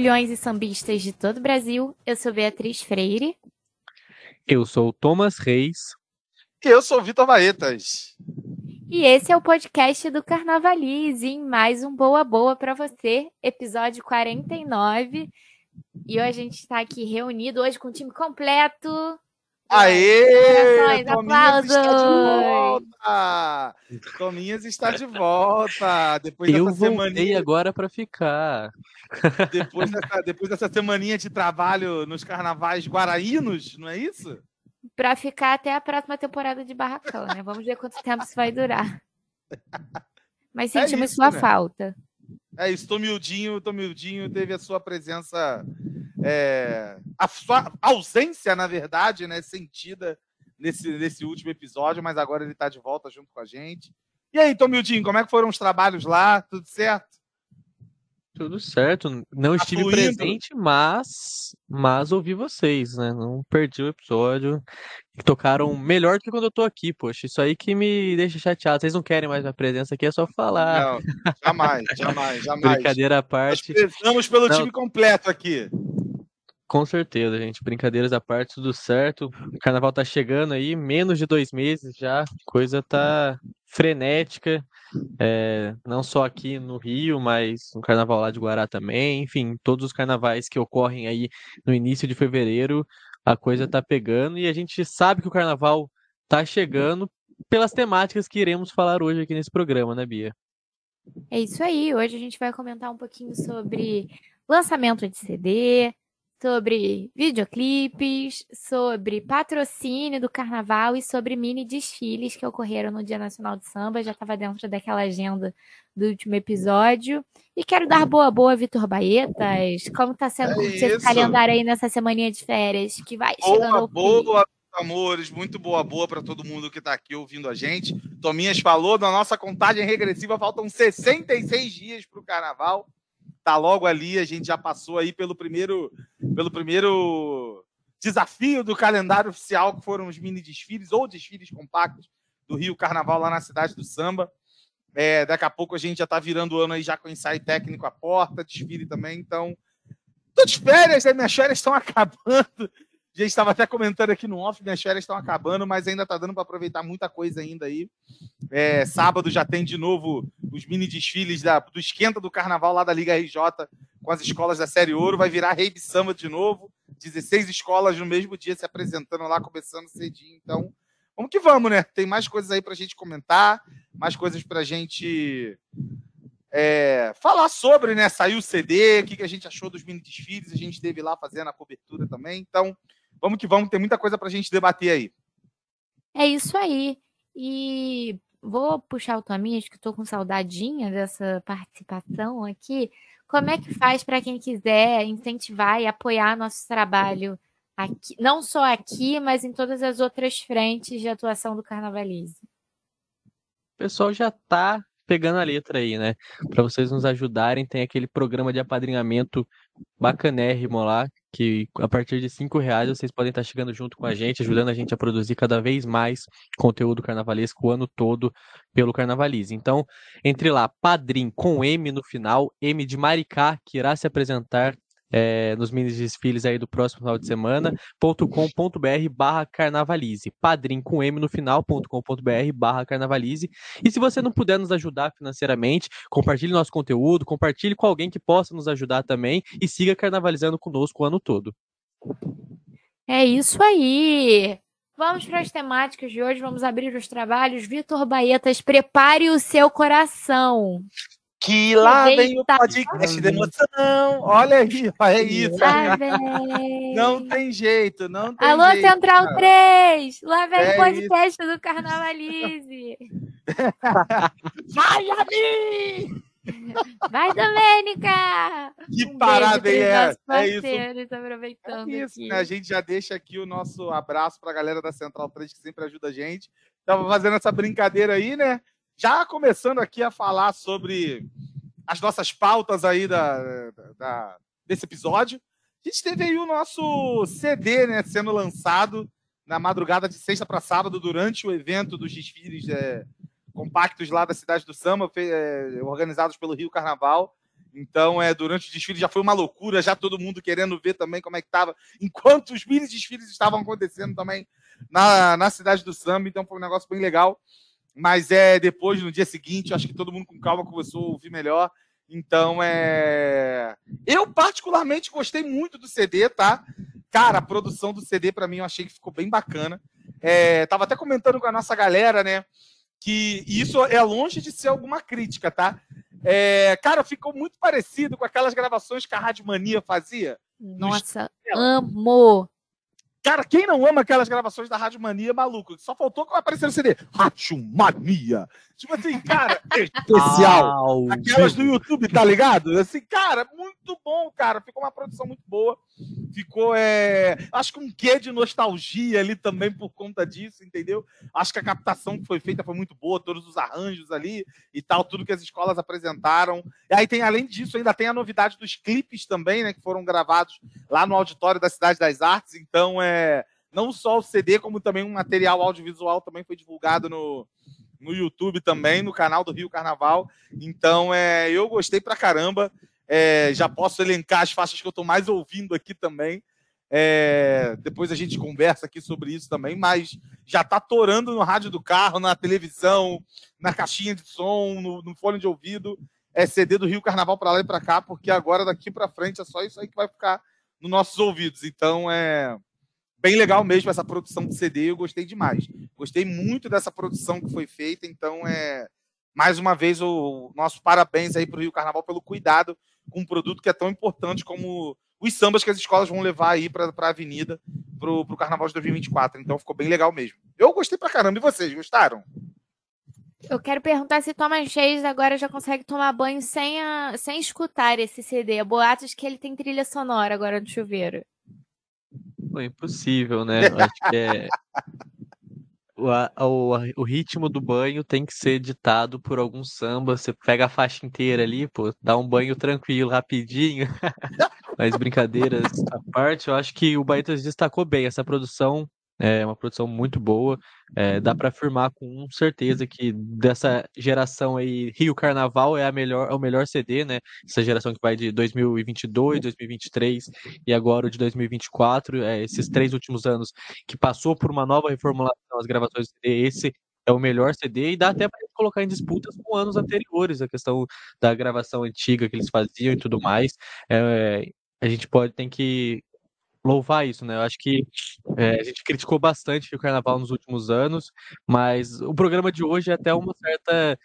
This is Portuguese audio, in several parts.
Olá, fulhões e sambistas de todo o Brasil. Eu sou Beatriz Freire. Eu sou Thomas Reis. E eu sou Vitor Baetas. E esse é o podcast do Carnavalize, em mais um Boa Boa para você, episódio 49. E hoje a gente está aqui reunido hoje com o time completo. Aê! Corações, Tominhas está de aplausos! volta! Tominhas está de volta! Depois Eu dessa voltei semaninha, agora para ficar. depois dessa, depois dessa semaninha de trabalho nos carnavais guaraínos, não é isso? Para ficar até a próxima temporada de Barracão, né? Vamos ver quanto tempo isso vai durar. Mas É sentimos isso, sua né? falta. É isso, Tomildinho, Tomildinho teve a sua presença, é, a sua ausência, na verdade, né, sentida nesse, nesse último episódio, mas agora ele está de volta junto com a gente. E aí, Tomildinho, como é que foram os trabalhos lá? Tudo certo? Tudo certo. Não estive fluindo? presente, mas mas ouvi vocês, né? Não perdi o episódio. Tocaram melhor do que quando eu tô aqui, poxa. Isso aí que me deixa chateado. Vocês não querem mais a presença aqui, é só falar. Não, jamais, jamais, jamais. Brincadeira à Nós parte. prezamos pelo Não. time completo aqui. Com certeza, gente. Brincadeiras à parte, tudo certo. O carnaval tá chegando aí, menos de dois meses já. Coisa tá frenética. é, não só aqui no Rio, mas no carnaval lá de Guará também. Enfim, todos os carnavais que ocorrem aí no início de fevereiro, a coisa tá pegando e a gente sabe que o carnaval tá chegando pelas temáticas que iremos falar hoje aqui nesse programa, né, Bia? É isso aí. Hoje a gente vai comentar um pouquinho sobre lançamento de CD, sobre videoclipes, sobre patrocínio do carnaval e sobre mini desfiles que ocorreram no Dia Nacional de Samba. Já estava dentro daquela agenda do último episódio. E quero dar boa boa, Vitor Baetas. Como está sendo É esse calendário aí nessa semaninha de férias que vai chegando Boa, ao fim? boa, amores. Muito boa, boa para todo mundo que está aqui ouvindo a gente. Tominhas falou, na nossa contagem regressiva faltam 66 dias para o carnaval. Tá logo ali, a gente já passou aí pelo primeiro, pelo primeiro desafio do calendário oficial, que foram os mini desfiles ou desfiles compactos do Rio Carnaval lá na cidade do Samba. É, daqui a pouco a gente já tá virando o ano aí já com ensaio técnico à porta, desfile também, então. Tô de férias, né? minhas férias estão acabando. A gente estava até comentando aqui no off, minhas férias estão acabando, mas ainda tá dando para aproveitar muita coisa ainda aí. É, sábado já tem de novo os mini desfiles da- do esquenta do carnaval lá da Liga RJ com as escolas da Série Ouro. Vai virar Rei Samba de novo. 16 escolas no mesmo dia se apresentando lá, começando cedinho. Então, vamos que vamos, né? Tem mais coisas aí pra gente comentar, mais coisas pra gente é, falar sobre, né? Saiu o CD, o que, que a gente achou dos mini desfiles, a gente esteve lá fazendo a cobertura também. Então, vamos que vamos, tem muita coisa pra gente debater aí. É isso aí. E vou puxar o Tominhas, que estou com saudadinha dessa participação aqui. Como é que faz para quem quiser incentivar e apoiar nosso trabalho aqui, não só aqui, mas em todas as outras frentes de atuação do Carnavalize? O pessoal já tá pegando a letra aí, né? Para vocês nos ajudarem, tem aquele programa de apadrinhamento bacanérrimo lá, que a partir de cinco reais vocês podem estar chegando junto com a gente, ajudando a gente a produzir cada vez mais conteúdo carnavalesco o ano todo pelo Carnavalize. Então, entre lá, Padrim com M no final, M de Maricá, que irá se apresentar eh, nos mini desfiles aí do próximo final de semana, .com.br barra carnavalize. Padrim com M no final.com.br barra carnavalize. E se você não puder nos ajudar financeiramente, compartilhe nosso conteúdo, compartilhe com alguém que possa nos ajudar também e siga carnavalizando conosco o ano todo. É isso aí! Vamos para as temáticas de hoje, vamos abrir os trabalhos. Vitor Baetas, prepare o seu coração. Que lá vem o Eita. podcast de emoção. Olha aí, é isso. Lá vem. Não tem jeito, não tem Alô, jeito. Central cara. 3! Lá vem É o podcast do Carnavalize. Vai, Ami! Vai, Domênica! Que Um parada é. É isso. aproveitando É isso, né? A gente já deixa aqui o nosso abraço para a galera da Central 3 que sempre ajuda a gente. Estava fazendo essa brincadeira aí, né? Já começando aqui a falar sobre as nossas pautas aí da, da- desse episódio. A gente teve aí o nosso CD, né, sendo lançado na madrugada de sexta para sábado durante o evento dos desfiles é, compactos lá da cidade do Samba, é, organizados pelo Rio Carnaval. Então, é, durante o desfile já foi uma loucura, já todo mundo querendo ver também como é que estava, enquanto os mini desfiles estavam acontecendo também na, na cidade do Samba, então foi um negócio bem legal. Mas é depois, no dia seguinte, acho que todo mundo com calma começou a ouvir melhor. Então, é. Eu, particularmente, gostei muito do CD, tá? Cara, a produção do CD, para mim, eu achei que ficou bem bacana. É, tava até comentando com a nossa galera, né? Que isso é longe de ser alguma crítica, tá? É, cara, ficou muito parecido com aquelas gravações que a Rádio Mania fazia. Nossa, amo! Cara, quem não ama aquelas gravações da Rádio Mania, maluco? Só faltou que aparecer no CD. Rádio Mania. Tipo assim, cara, especial. Ao Aquelas do. YouTube, tá ligado? Assim, cara, muito bom, cara. Ficou uma produção muito boa. Ficou, é... acho que um quê de nostalgia ali também por conta disso, entendeu? Acho que a captação que foi feita foi muito boa, todos os arranjos ali e tal, tudo que as escolas apresentaram. E aí tem, além disso, ainda tem a novidade dos clipes também, né, que foram gravados lá no auditório da Cidade das Artes. Então, é não só o CD, como também um material audiovisual também foi divulgado no, no YouTube também, no canal do Rio Carnaval. Então, é, eu gostei pra caramba. É, já posso elencar as faixas que eu tô mais ouvindo aqui também. É, depois a gente conversa aqui sobre isso também, mas já tá torando no rádio do carro, na televisão, na caixinha de som, no, no fone de ouvido. É CD do Rio Carnaval para lá e para cá, porque agora daqui para frente é só isso aí que vai ficar nos nossos ouvidos. Então é bem legal mesmo essa produção de CD, eu gostei demais. Gostei muito dessa produção que foi feita, então é mais uma vez o nosso parabéns aí para o Rio Carnaval pelo cuidado com um produto que é tão importante como os sambas que as escolas vão levar aí para a avenida para o Carnaval de 2024. Então ficou bem legal mesmo. Eu gostei pra caramba. E vocês, gostaram? Eu quero perguntar se Thomas Reis agora já consegue tomar banho sem, a- sem escutar esse CD. Boatos que ele tem trilha sonora agora no chuveiro. Pô, impossível, né? Acho que é. O, a- o, a- o ritmo do banho tem que ser ditado por algum samba. Você pega a faixa inteira ali, pô, dá um banho tranquilo, rapidinho. Mas brincadeiras à parte, eu acho que o Baetas destacou bem. Essa produção é uma produção muito boa. É, dá para afirmar com certeza que dessa geração aí, Rio Carnaval é a melhor, é o melhor CD, né? Essa geração que vai de 2022, 2023 e agora o de 2024, é, esses três últimos anos que passou por uma nova reformulação as gravações do CD, esse é o melhor CD e dá até para colocar em disputas com anos anteriores, a questão da gravação antiga que eles faziam e tudo mais. É, a gente pode tem que louvar isso, né? Eu acho que é, a gente criticou bastante o Carnaval nos últimos anos, mas o programa de hoje é até uma certa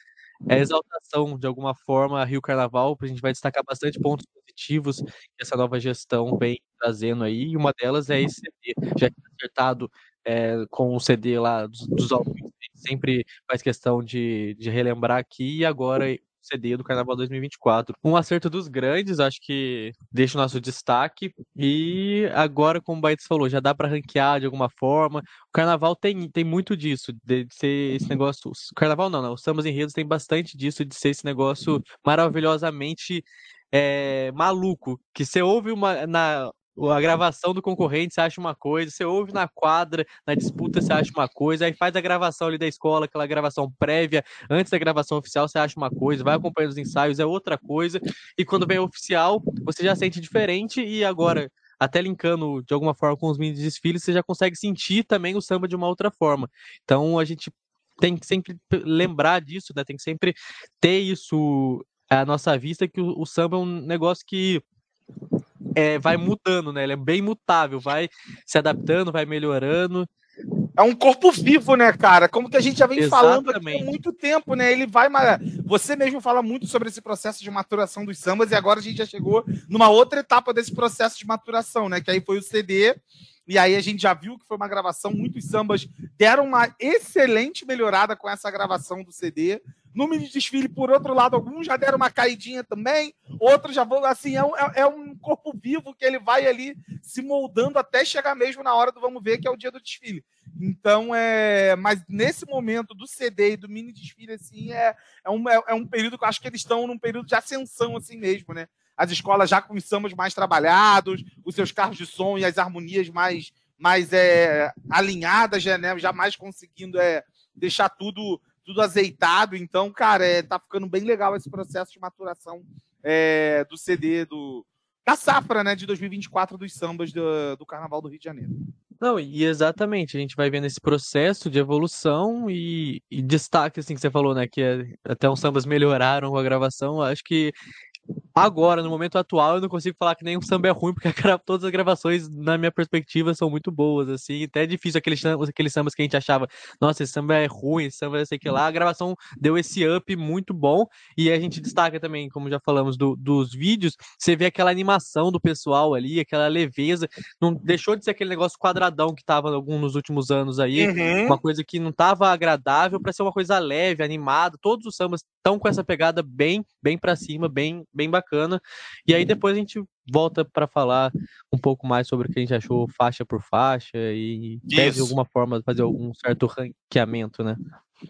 é, exaltação, de alguma forma, a Rio Carnaval, a gente vai destacar bastante pontos positivos que essa nova gestão vem trazendo aí, e uma delas é esse CD, já que acertado é, com o CD lá dos, dos álbuns, sempre faz questão de, de relembrar aqui, e agora CD do Carnaval 2024. Um acerto dos grandes, acho que deixa o nosso destaque, e agora, como o Baetis falou, já dá para ranquear de alguma forma, o Carnaval tem, tem muito disso, de ser esse negócio. O Carnaval não, não. Os sambas enredos tem bastante disso, de ser esse negócio maravilhosamente é, maluco. Que você ouve uma, na, a gravação do concorrente, você acha uma coisa, você ouve na quadra, na disputa, você acha uma coisa, aí faz a gravação ali da escola, aquela gravação prévia, antes da gravação oficial, você acha uma coisa, vai acompanhando os ensaios, é outra coisa, e quando vem oficial, você já sente diferente, e agora até linkando de alguma forma com os mini desfiles, você já consegue sentir também o samba de uma outra forma. Então a gente tem que sempre lembrar disso, né? Tem que sempre ter isso à nossa vista, que o, o samba é um negócio que é, vai mudando, né? Ele é bem mutável, vai se adaptando, vai melhorando. É um corpo vivo, né, cara? Como que a gente já vem falando aqui há Exatamente. muito tempo, né? Ele vai. Você mesmo fala muito sobre esse processo de maturação dos sambas, e agora a gente já chegou numa outra etapa desse processo de maturação, né? Que aí foi o CD. E aí a gente já viu que foi uma gravação, muitos sambas deram uma excelente melhorada com essa gravação do CD. No mini desfile, por outro lado, alguns já deram uma caidinha também, outros já vão, assim, é um, é, é um corpo vivo que ele vai ali se moldando até chegar mesmo na hora do vamos ver, que é o dia do desfile. Então, é. Mas nesse momento do CD e do mini desfile, assim, é, é, um, é, é um período que eu acho que eles estão num período de ascensão, assim mesmo, né? As escolas já com os sambas mais trabalhados, os seus carros de som e as harmonias mais, mais é, alinhadas, né? Já mais conseguindo é, deixar tudo tudo azeitado. Então, cara, é, tá ficando bem legal esse processo de maturação é, do CD do, da safra, né, de 2024 dos sambas do, do Carnaval do Rio de Janeiro. Não, e exatamente, a gente vai vendo esse processo de evolução e, e destaque, assim, que você falou, né, que é, até os sambas melhoraram com a gravação, acho que Agora, no momento atual, eu não consigo falar que nenhum samba é ruim, porque todas as gravações, na minha perspectiva, são muito boas, assim. Até é difícil aqueles, aqueles sambas que a gente achava, nossa, esse samba é ruim, esse samba é sei que lá. A gravação deu esse up muito bom. E a gente destaca também, como já falamos, do, dos vídeos, você vê aquela animação do pessoal ali, aquela leveza. Não deixou de ser aquele negócio quadradão que tava algum nos últimos anos aí. Uhum. Uma coisa que não tava agradável para ser uma coisa leve, animada. Todos os sambas estão com essa pegada bem, bem para cima, bem, bem bacana. E aí depois a gente volta para falar um pouco mais sobre o que a gente achou faixa por faixa e deve de alguma forma fazer algum certo ranqueamento, né?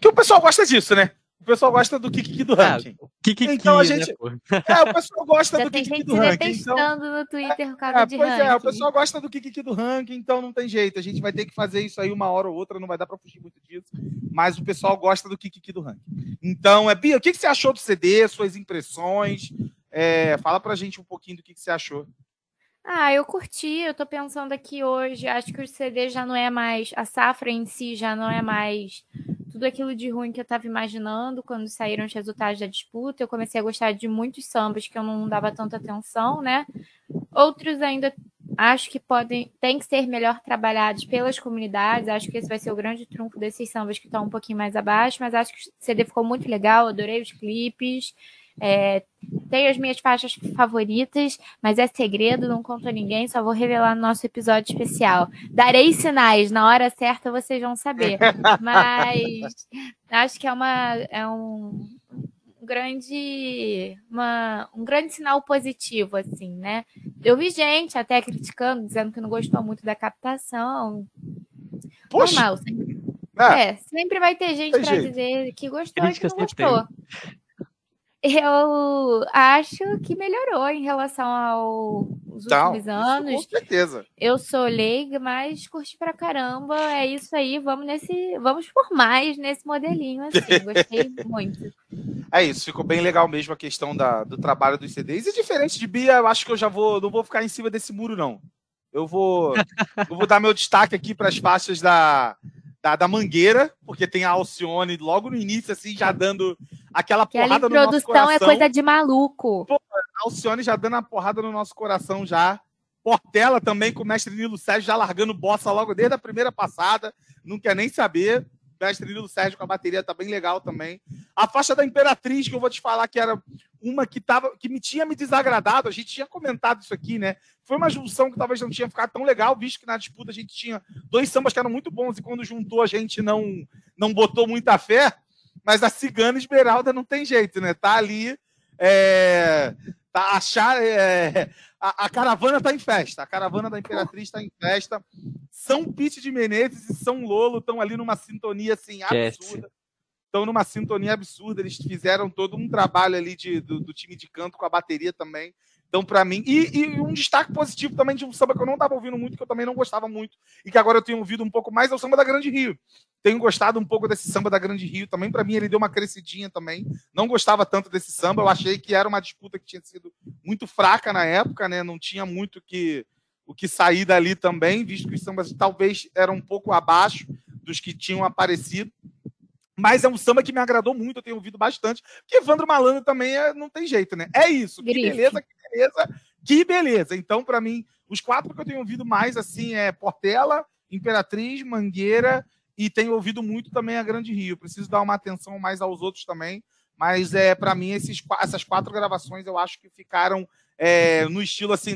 Que o pessoal gosta disso, né? O pessoal gosta do Kiki do ah, ranking. Ah, Kiki, então a né, gente. Né, é, o pessoal gosta Já do Kiki do ranking. Então... no Twitter por causa é, de pois ranking. é, o pessoal gosta do Kiki do ranking, então não tem jeito. A gente vai ter que fazer isso aí uma hora ou outra, não vai dar para fugir muito disso. Mas o pessoal gosta do Kiki do ranking. Então, é, Bia, o que, que você achou do CD, suas impressões? É, fala pra gente um pouquinho do que, que você achou. Ah, eu curti, eu tô pensando aqui hoje, acho que o CD já não é mais, a safra em si já não é mais tudo aquilo de ruim que eu estava imaginando quando saíram os resultados da disputa. Eu comecei a gostar de muitos sambas que eu não dava tanta atenção, né? Outros ainda acho que podem, tem que ser melhor trabalhados pelas comunidades. Acho que esse vai ser o grande trunfo desses sambas que estão um pouquinho mais abaixo, mas acho que o CD ficou muito legal, adorei os clipes. É, tenho as minhas faixas favoritas, mas é segredo, não conto a ninguém, só vou revelar no nosso episódio especial. Darei sinais, na hora certa vocês vão saber. Mas acho que é, uma, é um grande uma, um grande sinal positivo, assim, né? Eu vi gente até criticando, dizendo que não gostou muito da captação. Poxa. Normal, sempre. É, é sempre vai ter gente para dizer que gostou e que não gostou. Tem eu acho que melhorou em relação aos últimos anos. Com certeza. Eu sou leiga, mas curti pra caramba. É isso aí. Vamos nesse, vamos por mais nesse modelinho assim. Gostei muito. É isso, ficou bem legal mesmo a questão da, do trabalho dos CDs. E diferente de Bia, eu acho que eu já vou, não vou ficar em cima desse muro não. Eu vou, eu vou dar meu destaque aqui para as faixas da da, da Mangueira, porque tem a Alcione logo no início, assim, já dando aquela porrada no nosso coração. introdução é coisa de maluco. Pô, a Alcione já dando a porrada no nosso coração já. Portela também com o mestre Nilo Sérgio já largando bossa logo desde a primeira passada, não quer nem saber mestre Nilo Sérgio com a bateria tá bem legal também. A faixa da Imperatriz, que eu vou te falar que era uma que, tava, que me tinha me desagradado, a gente tinha comentado isso aqui, né? Foi uma junção que talvez não tinha ficado tão legal, visto que na disputa a gente tinha dois sambas que eram muito bons e quando juntou a gente não, não botou muita fé. Mas a Cigana Esmeralda não tem jeito, né? Tá ali. É, tá achar, é, a, a, caravana está em festa. A caravana da Imperatriz está em festa. São Pete de Menezes e São Lolo estão ali numa sintonia assim absurda. Estão numa sintonia absurda. Eles fizeram todo um trabalho ali de, do, do time de canto com a bateria também. Então, para mim, e, e, um destaque positivo também de um samba que eu não estava ouvindo muito, que eu também não gostava muito, e que agora eu tenho ouvido um pouco mais, é o samba da Grande Rio. Tenho gostado um pouco desse samba da Grande Rio também. Para mim, ele deu uma crescidinha também. Não gostava tanto desse samba. Eu achei que era uma disputa que tinha sido muito fraca na época, né? Não tinha muito que, o que sair dali também, visto que os sambas talvez eram um pouco abaixo dos que tinham aparecido. Mas é um samba que me agradou muito, eu tenho ouvido bastante. Porque Evandro Malandro também é, não tem jeito, né? É isso. Que beleza, que beleza, que beleza. Então, para mim, os quatro que eu tenho ouvido mais assim é Portela, Imperatriz, Mangueira e tenho ouvido muito também a Grande Rio. Preciso dar uma atenção mais aos outros também. Mas é para mim esses, essas quatro gravações eu acho que ficaram é, no estilo assim,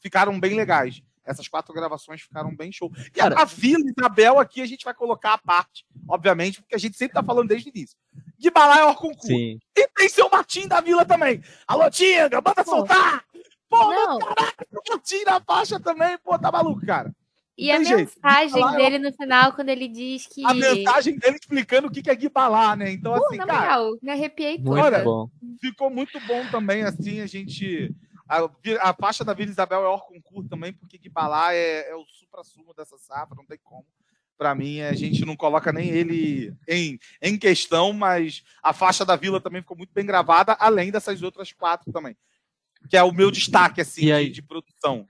ficaram bem legais. Essas quatro gravações ficaram bem show. E Cara- a, a Vila Isabel aqui a gente vai colocar à parte, obviamente, porque a gente sempre tá falando desde o início. Guibalá é Orconcourt. Sim. E tem seu Martim da Vila também. Alô, Tinga, manda Pô. soltar! Pô, Não. caraca, o Martim na faixa também, pô, tá maluco, cara. E a jeito. mensagem Falar, dele no final, quando ele diz que. A mensagem dele explicando o que que é Guibalá, né? Então, Pô, assim, na cara, moral, me arrepiei Muito toda. bom. ficou muito bom também, assim, a gente. A, a faixa da Vila Isabel é Orconcourt também, porque Guibalá é, é o supra-sumo dessa safra, não tem como. Pra mim, a gente não coloca nem ele em, em questão, mas a faixa da Vila também ficou muito bem gravada, além dessas outras quatro também. Que é o meu destaque, assim, de, de produção.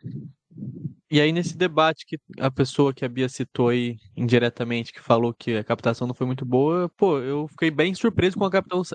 E aí, nesse debate que a pessoa que a Bia citou aí indiretamente, que falou que a captação não foi muito boa, pô, eu fiquei bem surpreso com a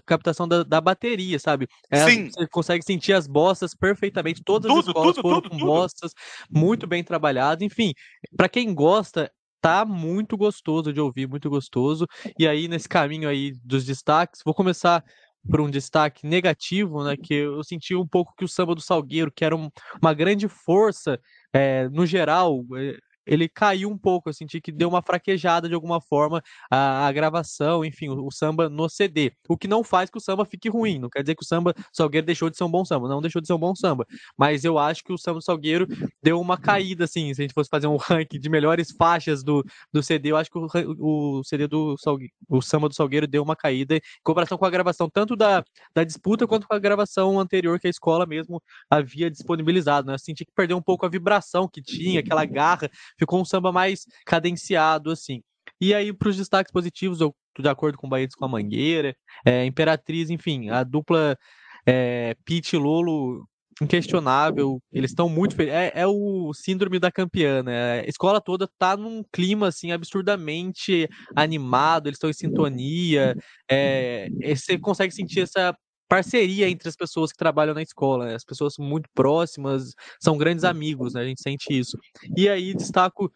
captação, da, da bateria, sabe? É, Sim. Você consegue sentir as bostas perfeitamente. Todas as Tudo, escolas tudo, foram tudo, com bostas muito bem trabalhadas. Enfim, pra quem gosta, tá muito gostoso de ouvir, muito gostoso. E aí, nesse caminho aí dos destaques, vou começar por um destaque negativo, né? Que eu senti um pouco que o samba do Salgueiro, que era um- uma grande força, é, no geral, é, ele caiu um pouco. Eu senti que deu uma fraquejada de alguma forma a, a gravação, enfim, o, o samba no CD. O que não faz que o samba fique ruim. Não quer dizer que o samba Salgueiro deixou de ser um bom samba. Não deixou de ser um bom samba. Mas eu acho que o samba Salgueiro deu uma caída, assim. Se a gente fosse fazer um ranking de melhores faixas do, do CD, eu acho que o, o CD do Salgue- o samba do Salgueiro deu uma caída em comparação com a gravação tanto da, da disputa quanto com a gravação anterior que a escola mesmo havia disponibilizado, né? Eu senti que perdeu um pouco a vibração que tinha, aquela garra, ficou um samba mais cadenciado, assim. E aí, para os destaques positivos, eu de acordo com o Baedes com a Mangueira, é, Imperatriz, enfim, a dupla é, Pete e Lolo inquestionável, eles estão muito felizes. É, é o síndrome da campeã, né? A escola toda tá num clima assim absurdamente animado, eles estão em sintonia. É, você consegue sentir essa parceria entre as pessoas que trabalham na escola, né? As pessoas são muito próximas, são grandes amigos, né? A gente sente isso. E aí destaco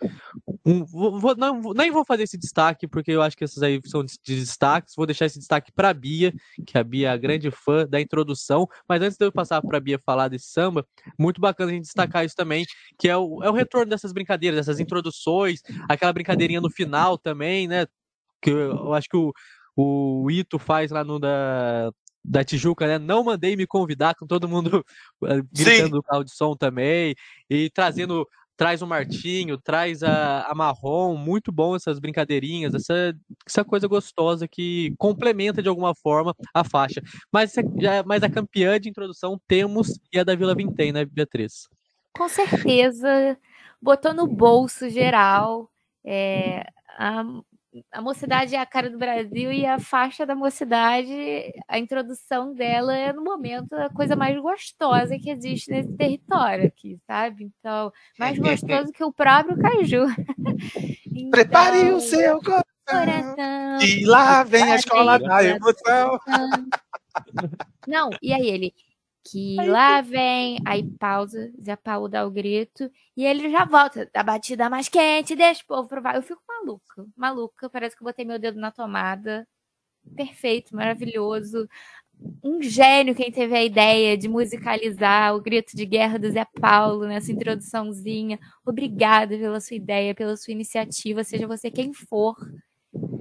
um, vou, não, nem vou fazer esse destaque porque eu acho que esses aí são de de destaques. Vou deixar esse destaque para a Bia, que a Bia é a grande fã da introdução. Mas antes de eu passar para a Bia falar desse samba, muito bacana a gente destacar isso também, que é o, é o retorno dessas brincadeiras, dessas introduções, aquela brincadeirinha no final também, né? Que eu, eu acho que o, o Ito faz lá no da, da Tijuca, né? Não mandei me convidar, com todo mundo eh, gritando no carro de som também, e trazendo. Traz o Martinho, traz a, a Marrom, muito bom essas brincadeirinhas, essa, essa coisa gostosa que complementa de alguma forma a faixa. Mas, mas a campeã de introdução temos e a da Vila Vintém, né, Beatriz? Com certeza, botou no bolso geral. é, a, a mocidade é a cara do Brasil e a faixa da mocidade, a introdução dela é, no momento, a coisa mais gostosa que existe nesse território aqui, sabe? Então, mais gostoso que o próprio Caju. Então, Prepare o seu coração. coração. E lá vem a escola da emoção. Não, e aí ele que lá vem, aí pausa, Zé Paulo dá o grito e ele já volta. A batida mais quente, deixa o povo provar. Eu fico maluca, maluca. Parece que eu botei meu dedo na tomada. Perfeito, maravilhoso. Um gênio quem teve a ideia de musicalizar o grito de guerra do Zé Paulo nessa introduçãozinha. Obrigada pela sua ideia, pela sua iniciativa, seja você quem for.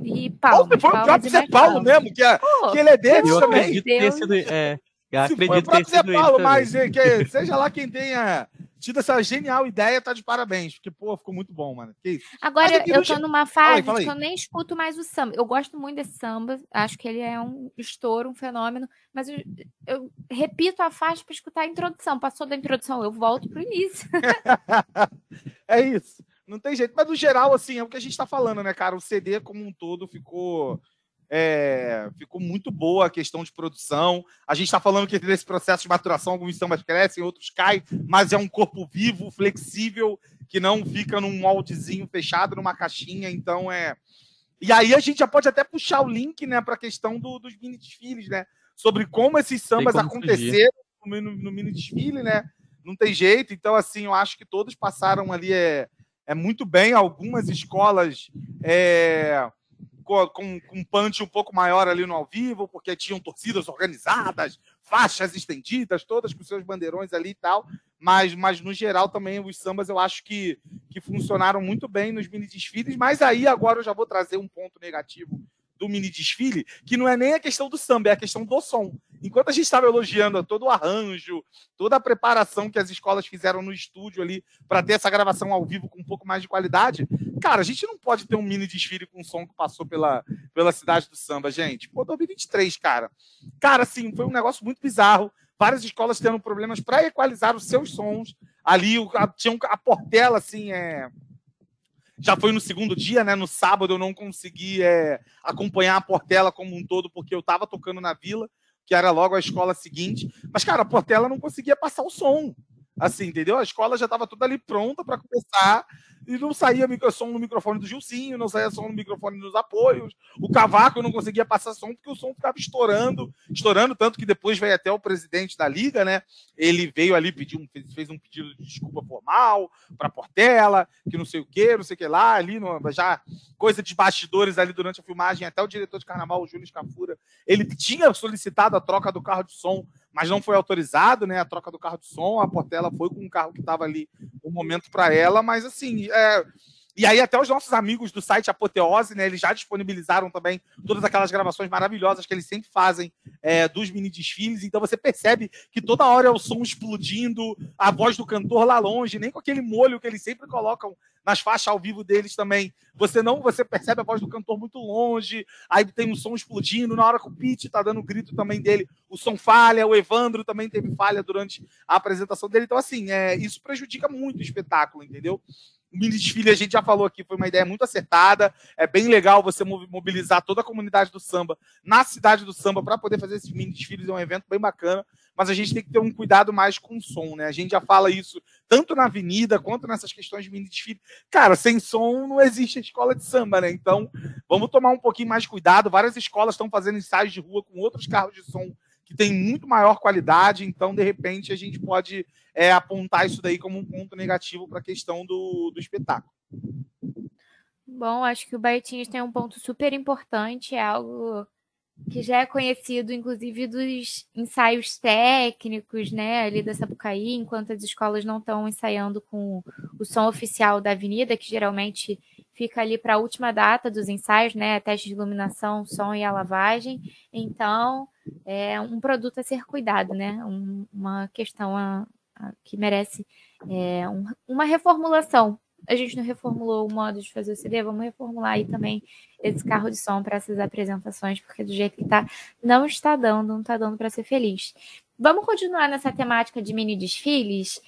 E Ou palmas, se foi o próprio Zé Paulo palmas. mesmo, que, é, Pô, que ele é desse também. acredito ter Deus. sido. É, eu Se foi o acredito Zé Paulo, mas é, que, seja lá quem tenha tido essa genial ideia, tá de parabéns. Porque, pô, ficou muito bom, mano. Que isso. Agora eu no tô numa aí, fase fala de que aí. eu nem escuto mais o samba. Eu gosto muito desse samba, acho que ele é um estouro, um fenômeno, mas eu, eu repito a faixa para escutar a introdução. Passou da introdução, eu volto pro início. É isso. Não tem jeito. Mas no geral, assim, é o que a gente tá falando, né, cara? O CD como um todo ficou. É, ficou muito boa a questão de produção. A gente está falando que nesse processo de maturação, alguns sambas crescem, outros caem, mas é um corpo vivo, flexível, que não fica num moldezinho fechado, numa caixinha. Então é. E aí a gente já pode até puxar o link, né, para a questão do- dos mini desfiles, né? Sobre como esses sambas como aconteceram no, no- no mini desfile, né? Não tem jeito. Então, assim, eu acho que todos passaram ali é, é muito bem. Algumas escolas é, co- com, com um punch um pouco maior ali no ao vivo, porque tinham torcidas organizadas, faixas estendidas, todas com seus bandeirões ali e tal. Mas, mas no geral também os sambas eu acho que, que funcionaram muito bem nos mini desfiles. Mas aí agora eu já vou trazer um ponto negativo do mini desfile, que não é nem a questão do samba, é a questão do som. Enquanto a gente estava elogiando todo o arranjo, toda a preparação que as escolas fizeram no estúdio ali para ter essa gravação ao vivo com um pouco mais de qualidade, cara, a gente não pode ter um mini desfile com som que passou pela, pela cidade do samba, gente. Pô, 2023, cara. Cara, assim, foi um negócio muito bizarro. Várias escolas tendo problemas para equalizar os seus sons. Ali, tinha a portela, assim, é já foi no segundo dia, né? No sábado eu não consegui é, acompanhar a Portela como um todo, porque eu estava tocando na vila, que era logo a escola seguinte. Mas, cara, a Portela não conseguia passar o som. Assim, entendeu? A escola já estava toda ali pronta para começar e não saía som no microfone do Gilcinho, não saía som no microfone dos apoios. O cavaco não conseguia passar som porque o som ficava estourando, estourando, tanto que depois veio até o presidente da liga, né? Ele veio ali pedir um, fez um pedido de desculpa formal para Portela, que não sei o que, não sei o que lá, ali no, já coisa de bastidores ali durante a filmagem, até o diretor de carnaval, o Júlio Scafura, ele tinha solicitado a troca do carro de som mas não foi autorizado, né? A troca do carro de som, a Portela foi com um carro que estava ali um momento para ela, mas assim, é... e aí até os nossos amigos do site Apoteose, né? Eles já disponibilizaram também todas aquelas gravações maravilhosas que eles sempre fazem é, dos mini desfiles, então você percebe que toda hora é o som explodindo, a voz do cantor lá longe, nem com aquele molho que eles sempre colocam nas faixas ao vivo deles também. Você não, você percebe a voz do cantor muito longe, aí tem um som explodindo, na hora que o Pete tá dando o grito também dele, o som falha, o Evandro também teve falha durante a apresentação dele. Então, assim, é, isso prejudica muito o espetáculo, entendeu? O mini desfile, a gente já falou aqui, foi uma ideia muito acertada. É bem legal você mobilizar toda a comunidade do samba na cidade do samba para poder fazer esses mini desfiles. É um evento bem bacana, mas a gente tem que ter um cuidado mais com o som, né? A gente já fala isso tanto na avenida quanto nessas questões de mini desfile. Cara, sem som não existe escola de samba, né? Então, vamos tomar um pouquinho mais cuidado. Várias escolas estão fazendo ensaios de rua com outros carros de som que tem muito maior qualidade, então, de repente, a gente pode é, apontar isso daí como um ponto negativo para a questão do, do espetáculo. Bom, acho que o Baitinhos tem um ponto super importante, é algo que já é conhecido, inclusive, dos ensaios técnicos, né, ali da Sapucaí, enquanto as escolas não estão ensaiando com o som oficial da avenida, que geralmente fica ali para a última data dos ensaios, né, teste de iluminação, som e a lavagem. Então, é um produto a ser cuidado, né, um, uma questão a, a, que merece é, um, uma reformulação a gente não reformulou o modo de fazer o CD, vamos reformular aí também esse carro de som para essas apresentações, porque do jeito que tá, não está dando, não está dando para ser feliz. Vamos continuar nessa temática de mini desfiles?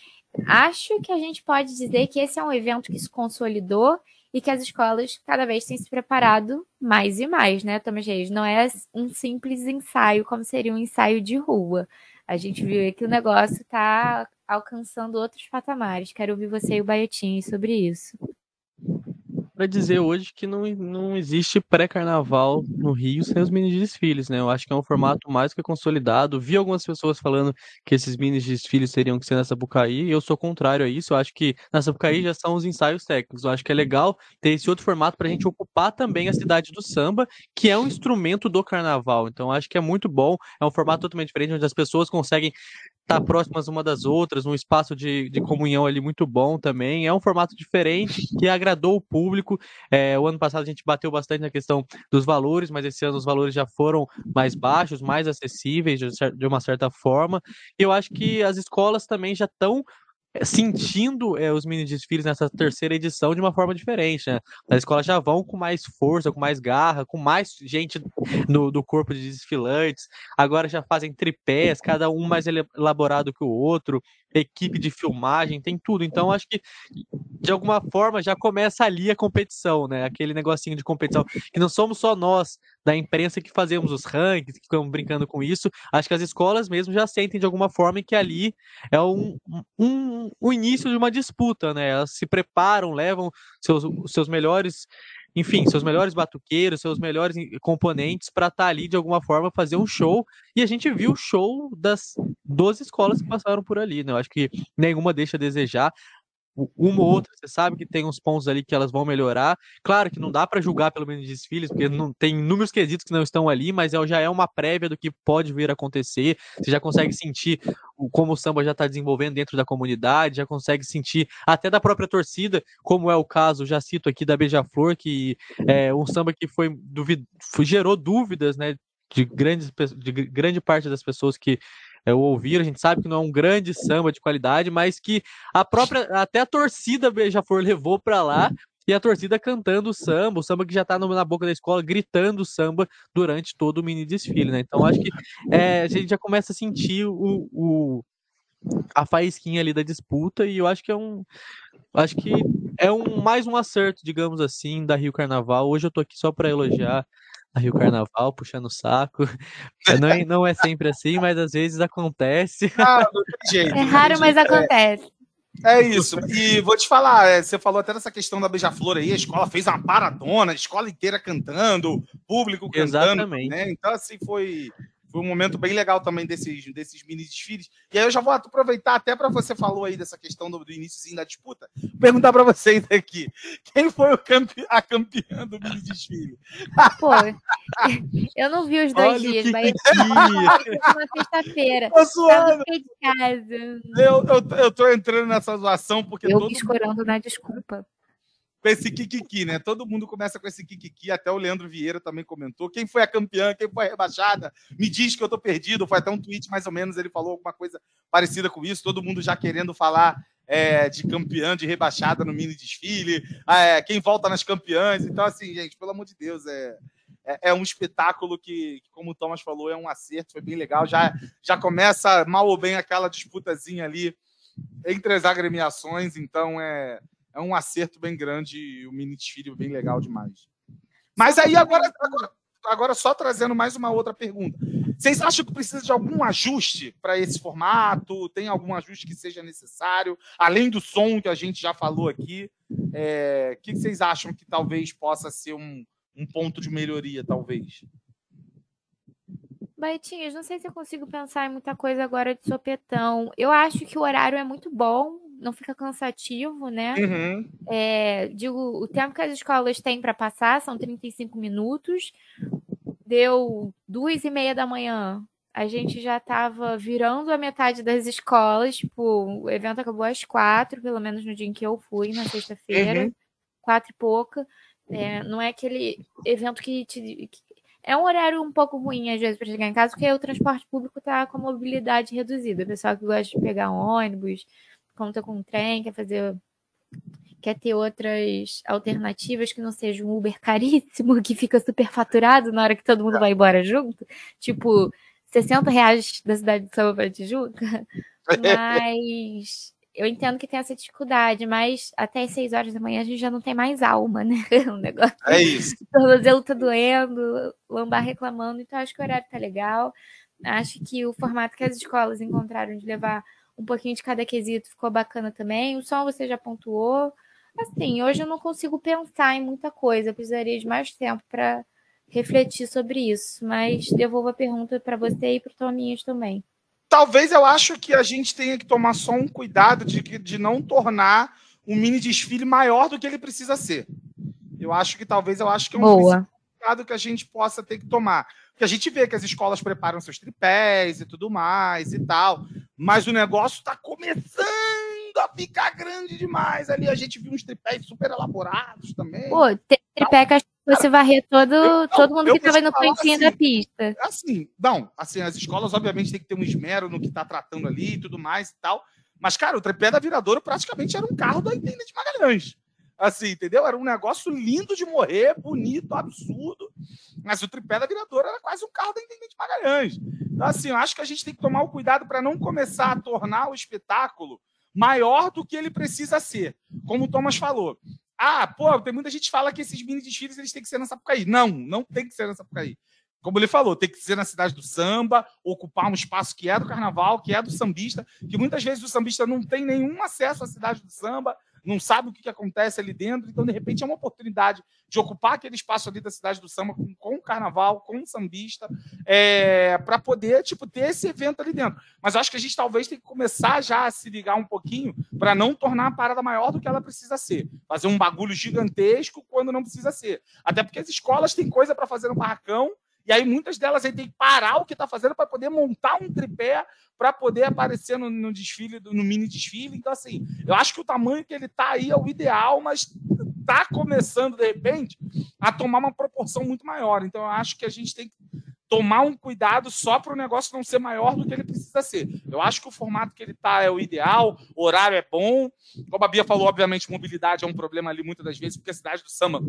Acho que a gente pode dizer que esse é um evento que se consolidou e que as escolas cada vez têm se preparado mais e mais, né, Thomas Reis? Não é um simples ensaio como seria um ensaio de rua. A gente viu que o negócio está alcançando outros patamares. Quero ouvir você e o Baiotinho sobre isso para dizer hoje que não, não existe pré-carnaval no Rio sem os mini desfiles, né? Eu acho que é um formato mais que consolidado. Vi algumas pessoas falando que esses mini desfiles teriam que ser na Sapucaí, e eu sou contrário a isso. Eu acho que na Sapucaí já são os ensaios técnicos. Eu acho que é legal ter esse outro formato para a gente ocupar também a cidade do samba, que é um instrumento do carnaval. Então, acho que é muito bom. É um formato totalmente diferente, onde as pessoas conseguem estar tá próximas uma das outras, um espaço de, de comunhão ali muito bom também. É um formato diferente que agradou o público. É, o ano passado a gente bateu bastante na questão dos valores, mas esse ano os valores já foram mais baixos, mais acessíveis de uma certa forma. E eu acho que as escolas também já estão sentindo é, os mini desfiles nessa terceira edição de uma forma diferente, né? As escolas já vão com mais força, com mais garra, com mais gente no, do corpo de desfilantes. Agora já fazem tripés, cada um mais elaborado que o outro equipe de filmagem, tem tudo. Então, acho que de alguma forma já começa ali a competição, né? Aquele negocinho de competição. Que não somos só nós da imprensa que fazemos os rankings, que ficamos brincando com isso. Acho que as escolas mesmo já sentem de alguma forma que ali é um, um, um início de uma disputa, né? Elas se preparam, levam seus, seus melhores enfim, seus melhores batuqueiros, seus melhores componentes para estar tá ali de alguma forma fazer um show. E a gente viu o show das 12 escolas que passaram por ali, né? Eu acho que nenhuma deixa a desejar. Uma ou outra, você sabe que tem uns pontos ali que elas vão melhorar. Claro que não dá para julgar pelo menos desfiles, porque não tem inúmeros quesitos que não estão ali, mas é, já é uma prévia do que pode vir a acontecer. Você já consegue sentir como o samba já está desenvolvendo dentro da comunidade, já consegue sentir até da própria torcida, como é o caso, já cito aqui da Beija-Flor, que é um samba que foi, duvid... gerou dúvidas, né? De, grandes, de grande parte das pessoas que é, o ouvir. A gente sabe que não é um grande samba de qualidade, mas que a própria, até a torcida Beija-Flor levou para lá. E a torcida cantando o samba, o samba que já está na boca da escola, gritando samba durante todo o mini desfile, né? Então acho que é, a gente já começa a sentir o, o, a faísquinha ali da disputa, e eu acho que é um. Acho que é um mais um acerto, digamos assim, da Rio Carnaval. Hoje eu tô aqui só para elogiar a Rio Carnaval, puxando o saco. Não é, não é sempre assim, mas às vezes acontece. Ah, jeito, é raro, mas acontece. É isso. E vou te falar, é, você falou até dessa questão da Beija-Flor aí, a escola fez uma paradona, a escola inteira cantando, público cantando. Exatamente. Né? Então, assim, foi, foi um momento bem legal também desses, desses mini desfiles. E aí eu já vou aproveitar até para você falou aí dessa questão do, do iníciozinho da disputa, perguntar para vocês aqui, quem foi o campe, a campeã do mini desfile? Pô, eu não vi os dois Olha dias, mas uma sexta-feira. Tô suando. De casa. Eu, eu, eu tô entrando nessa zoação porque eu todo... escorando na desculpa com esse kikiki, né? Todo mundo começa com esse kikiki, até o Leandro Vieira também comentou. Quem foi a campeã, quem foi a rebaixada? Me diz que eu tô perdido. Foi até um tweet mais ou menos, ele falou alguma coisa parecida com isso. Todo mundo já querendo falar é, de campeã, de rebaixada no mini desfile. É, quem volta nas campeãs. Então, assim, gente, pelo amor de Deus, é, é, é um espetáculo que, como o Thomas falou, é um acerto, foi bem legal. Já, já começa mal ou bem aquela disputazinha ali entre as agremiações, então é, é um acerto bem grande e o mini desfile bem legal demais. Mas aí agora, agora, agora só trazendo mais uma outra pergunta. Vocês acham que precisa de algum ajuste para esse formato? Tem algum ajuste que seja necessário? Além do som que a gente já falou aqui, é, o que vocês acham que talvez possa ser um, um ponto de melhoria, talvez? Baitinhas, não sei se eu consigo pensar em muita coisa agora de sopetão. Eu acho que o horário é muito bom, não fica cansativo, né? Uhum. É, digo, o tempo que as escolas têm para passar são 35 minutos. Deu duas e meia da manhã. A gente já estava virando a metade das escolas. Tipo, o evento acabou às quatro, pelo menos no dia em que eu fui, na sexta-feira. Uhum. Quatro e pouca. É, não é aquele evento que te, é um horário um pouco ruim, às vezes, para chegar em casa, porque o transporte público está com a mobilidade reduzida. O pessoal que gosta de pegar ônibus, conta com trem, quer fazer. Quer ter outras alternativas que não sejam um Uber caríssimo, que fica super faturado na hora que todo mundo vai embora junto. Tipo, 60 reais da cidade de São para Tijuca. Mas eu entendo que tem essa dificuldade, mas até as 6 horas da manhã a gente já não tem mais alma, né? O negócio. É isso. O tornozelo tá doendo, lombar reclamando, então acho que o horário tá legal. Acho que o formato que as escolas encontraram de levar um pouquinho de cada quesito ficou bacana também. O som você já pontuou. Assim, hoje eu não consigo pensar em muita coisa, eu precisaria de mais tempo para refletir sobre isso, mas devolvo a pergunta para você e para o Tominhas também. Talvez eu acho que a gente tenha que tomar só um cuidado de, de não tornar um mini desfile maior do que ele precisa ser. Eu acho que talvez eu acho que é um Boa. cuidado que a gente possa ter que tomar. Porque a gente vê que as escolas preparam seus tripés e tudo mais e tal, mas o negócio está começando a ficar grande demais ali. A gente viu uns tripés super elaborados também. Pô, tem tripé que você varrer todo, eu, todo mundo que estava no cantinho assim, da pista. Assim, não, assim, as escolas obviamente tem que ter um esmero no que está tratando ali e tudo mais e tal. Mas, cara, o tripé da Viradouro praticamente era um carro da Intendente Magalhães. Assim, entendeu? Era um negócio lindo de morrer, bonito, absurdo. Mas o tripé da viradora era quase um carro da Intendente Magalhães. Então, assim, eu acho que a gente tem que tomar o cuidado para não começar a tornar o espetáculo maior do que ele precisa ser. Como o Thomas falou. Ah, pô, tem muita gente que fala que esses mini desfiles eles têm que ser na Sapucaí. Não, não tem que ser na Sapucaí. Como ele falou, tem que ser na cidade do samba, ocupar um espaço que é do carnaval, que é do sambista, que muitas vezes o sambista não tem nenhum acesso à cidade do samba, não sabe o que, que acontece ali dentro, então de repente é uma oportunidade de ocupar aquele espaço ali da cidade do samba com, com o carnaval, com o sambista, é, para poder tipo ter esse evento ali dentro. Mas acho que a gente talvez tem que começar já a se ligar um pouquinho para não tornar a parada maior do que ela precisa ser, fazer um bagulho gigantesco quando não precisa ser. Até porque as escolas têm coisa para fazer no barracão e aí muitas delas aí tem que parar o que está fazendo para poder montar um tripé para poder aparecer no, no, desfile, no mini desfile. Então, assim, eu acho que o tamanho que ele está aí é o ideal, mas está começando, de repente, a tomar uma proporção muito maior. Então, eu acho que a gente tem que tomar um cuidado só para o negócio não ser maior do que ele precisa ser. Eu acho que o formato que ele está é o ideal, o horário é bom. Como a Bia falou, obviamente, mobilidade é um problema ali muitas das vezes, porque a cidade do Samba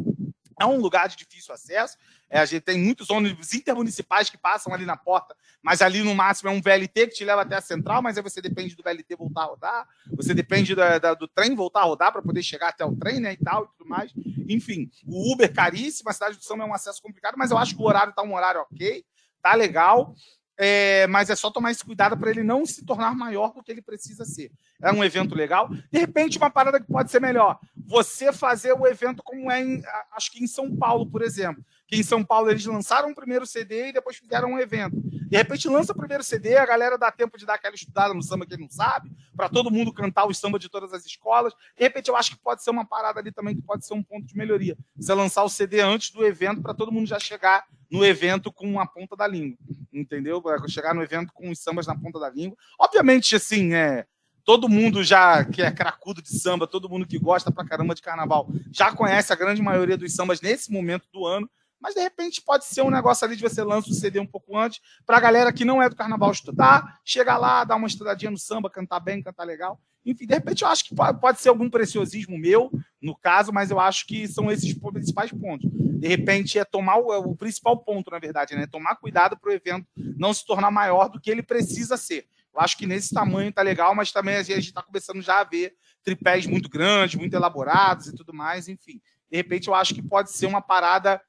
é um lugar de difícil acesso. É, a gente tem muitos ônibus intermunicipais que passam ali na porta, mas ali no máximo é um VLT que te leva até a central, mas aí você depende do VLT voltar a rodar, você depende do trem voltar a rodar para poder chegar até o trem, né? E tal, e tudo mais. Enfim, o Uber caríssimo, a cidade do Samba é um acesso complicado, mas eu acho que o horário está um horário ok, tá legal. É, mas é só tomar esse cuidado para ele não se tornar maior do que ele precisa ser. É um evento legal. De repente, uma parada que pode ser melhor. Você fazer o evento como é, em, acho que em São Paulo, por exemplo. Que em São Paulo eles lançaram o primeiro CD e depois fizeram um evento. De repente lança o primeiro CD, a galera dá tempo de dar aquela estudada no samba que ele não sabe, para todo mundo cantar o samba de todas as escolas. De repente eu acho que pode ser uma parada ali também que pode ser um ponto de melhoria. Você lançar o CD antes do evento para todo mundo já chegar no evento com a ponta da língua, entendeu? Chegar no evento com os sambas na ponta da língua. Obviamente, assim, é, todo mundo já que é cracudo de samba, todo mundo que gosta pra caramba de carnaval, já conhece a grande maioria dos sambas nesse momento do ano. Mas de repente pode ser um negócio ali de você lança o CD um pouco antes, para a galera que não é do carnaval estudar, chegar lá, dar uma estudadinha no samba, cantar bem, cantar legal. Enfim, de repente eu acho que pode ser algum preciosismo meu, no caso, mas eu acho que são esses principais pontos. De repente é tomar o, o principal ponto, na verdade, né? Tomar cuidado para o evento não se tornar maior do que ele precisa ser. Eu acho que nesse tamanho tá legal, mas também a gente está começando já a ver tripés muito grandes, muito elaborados e tudo mais, enfim. De repente eu acho que pode ser uma parada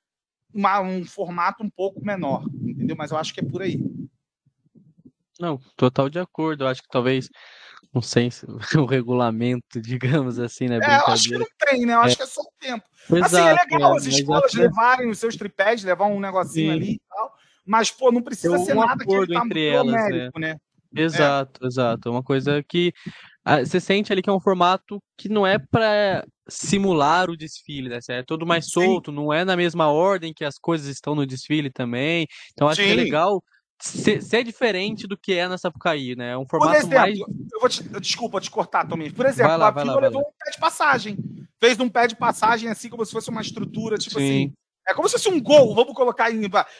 uma, um formato um pouco menor, entendeu? Mas eu acho que é por aí. Não, total de acordo. Eu acho que talvez, não sei se o regulamento, digamos assim, né? É, eu acho que não tem, né? Eu acho é. que é só o tempo. Exato, assim, é legal é, as escolas levarem os seus tripés, levar um negocinho Sim. ali e tal. Mas, pô, não precisa ser nada que ele tá entre elas, numérico, né? né? Exato, é. exato. Uma coisa que você sente ali que é um formato que não é para simular o desfile, né? É tudo mais solto, Sim. não é na mesma ordem que as coisas estão no desfile também. Então acho Sim. que é legal ser, ser, diferente do que é na Sapucaí, né? É um formato Por exemplo, mais... eu vou te, desculpa te cortar, Tominho. Por exemplo, lá, a Vila levou um pé de passagem. Fez um pé de passagem assim como se fosse uma estrutura, tipo Sim. assim. É como se fosse um gol, vamos colocar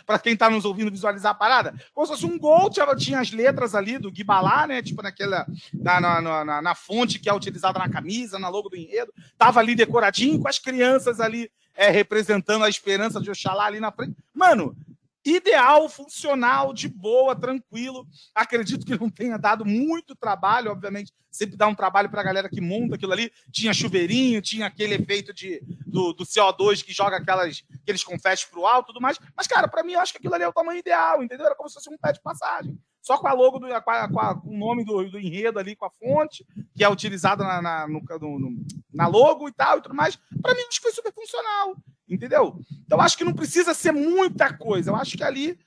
para quem está nos ouvindo visualizar a parada. Como se fosse um gol, tinha, tinha as letras ali do Guibalá, né? Tipo naquela. Na, na, na, na, fonte que é utilizada na camisa, na logo do enredo. Tava ali decoradinho, com as crianças ali é, representando a esperança de Oxalá ali na frente. Mano, ideal, funcional, de boa, tranquilo. Acredito que não tenha dado muito trabalho, obviamente, sempre dá um trabalho para a galera que monta aquilo ali. Tinha chuveirinho, tinha aquele efeito de, do, do CO2 que joga aquelas, aqueles confetes para o alto tudo mais. Mas, cara, para mim, eu acho que aquilo ali é o tamanho ideal, entendeu? Era como se fosse um pé de passagem. Só com a logo, do, com, a, com o nome do, do, enredo ali, com a fonte, que é utilizada na, na, no, no, na logo e tal e tudo mais. Para mim, acho que foi super funcional. Entendeu? Então, acho que não precisa ser muita coisa. Eu acho que ali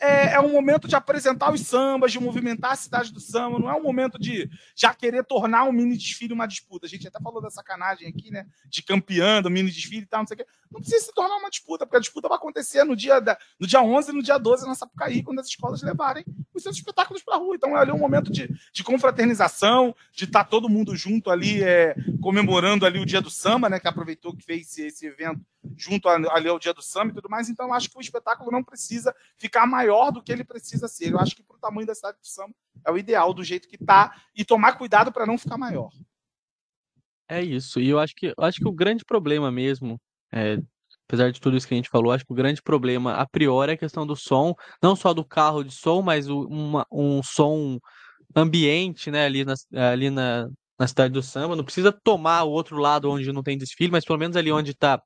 é, é um momento de apresentar os sambas, de movimentar a cidade do samba, não é um momento de já querer tornar um mini desfile uma disputa. A gente até falou da sacanagem aqui, né? De campeão, do mini desfile e tal, não sei o quê. Não precisa se tornar uma disputa, porque a disputa vai acontecer no dia, da, no dia 11 e no dia 12 na Sapucaí, quando as escolas levarem os seus espetáculos para a rua. Então é ali um momento de, de confraternização, de estar tá todo mundo junto ali, é, comemorando ali o dia do samba, né? Que aproveitou que fez esse, esse evento junto ali ao dia do samba e tudo mais. Então, acho que o espetáculo não precisa ficar maior do que ele precisa ser. Eu acho que para o tamanho da cidade do samba é o ideal do jeito que está e tomar cuidado para não ficar maior. É isso. E eu acho que, eu acho que o grande problema mesmo, é, apesar de tudo isso que a gente falou, acho que o grande problema a priori é a questão do som, não só do carro de som, mas o, uma, um som ambiente, né, ali na, ali na, na cidade do samba, não precisa tomar o outro lado onde não tem desfile, mas pelo menos ali onde tá,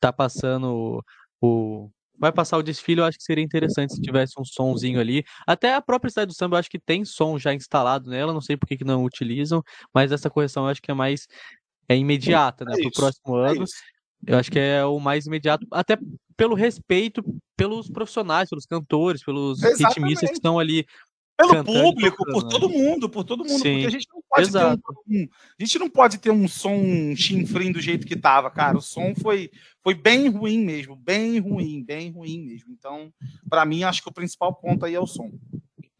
tá passando o, vai passar o desfile, eu acho que seria interessante se tivesse um sonzinho ali. Até a própria cidade do samba, eu acho que tem som já instalado nela, não sei por que, que não utilizam, mas essa correção eu acho que é mais é imediata, né? É Pro isso, próximo É ano. Eu acho que é o mais imediato, até pelo respeito pelos profissionais, pelos cantores, pelos ritmistas que Exatamente. estão ali Pelo cantando público, por né? todo mundo, por todo mundo, Sim, porque a gente não pode ter exato. um, um- a gente não pode ter um som chinfrim do jeito que tava, cara. O som foi, foi bem ruim mesmo, bem ruim, bem ruim mesmo. Então, pra mim, acho que o principal ponto aí é o som.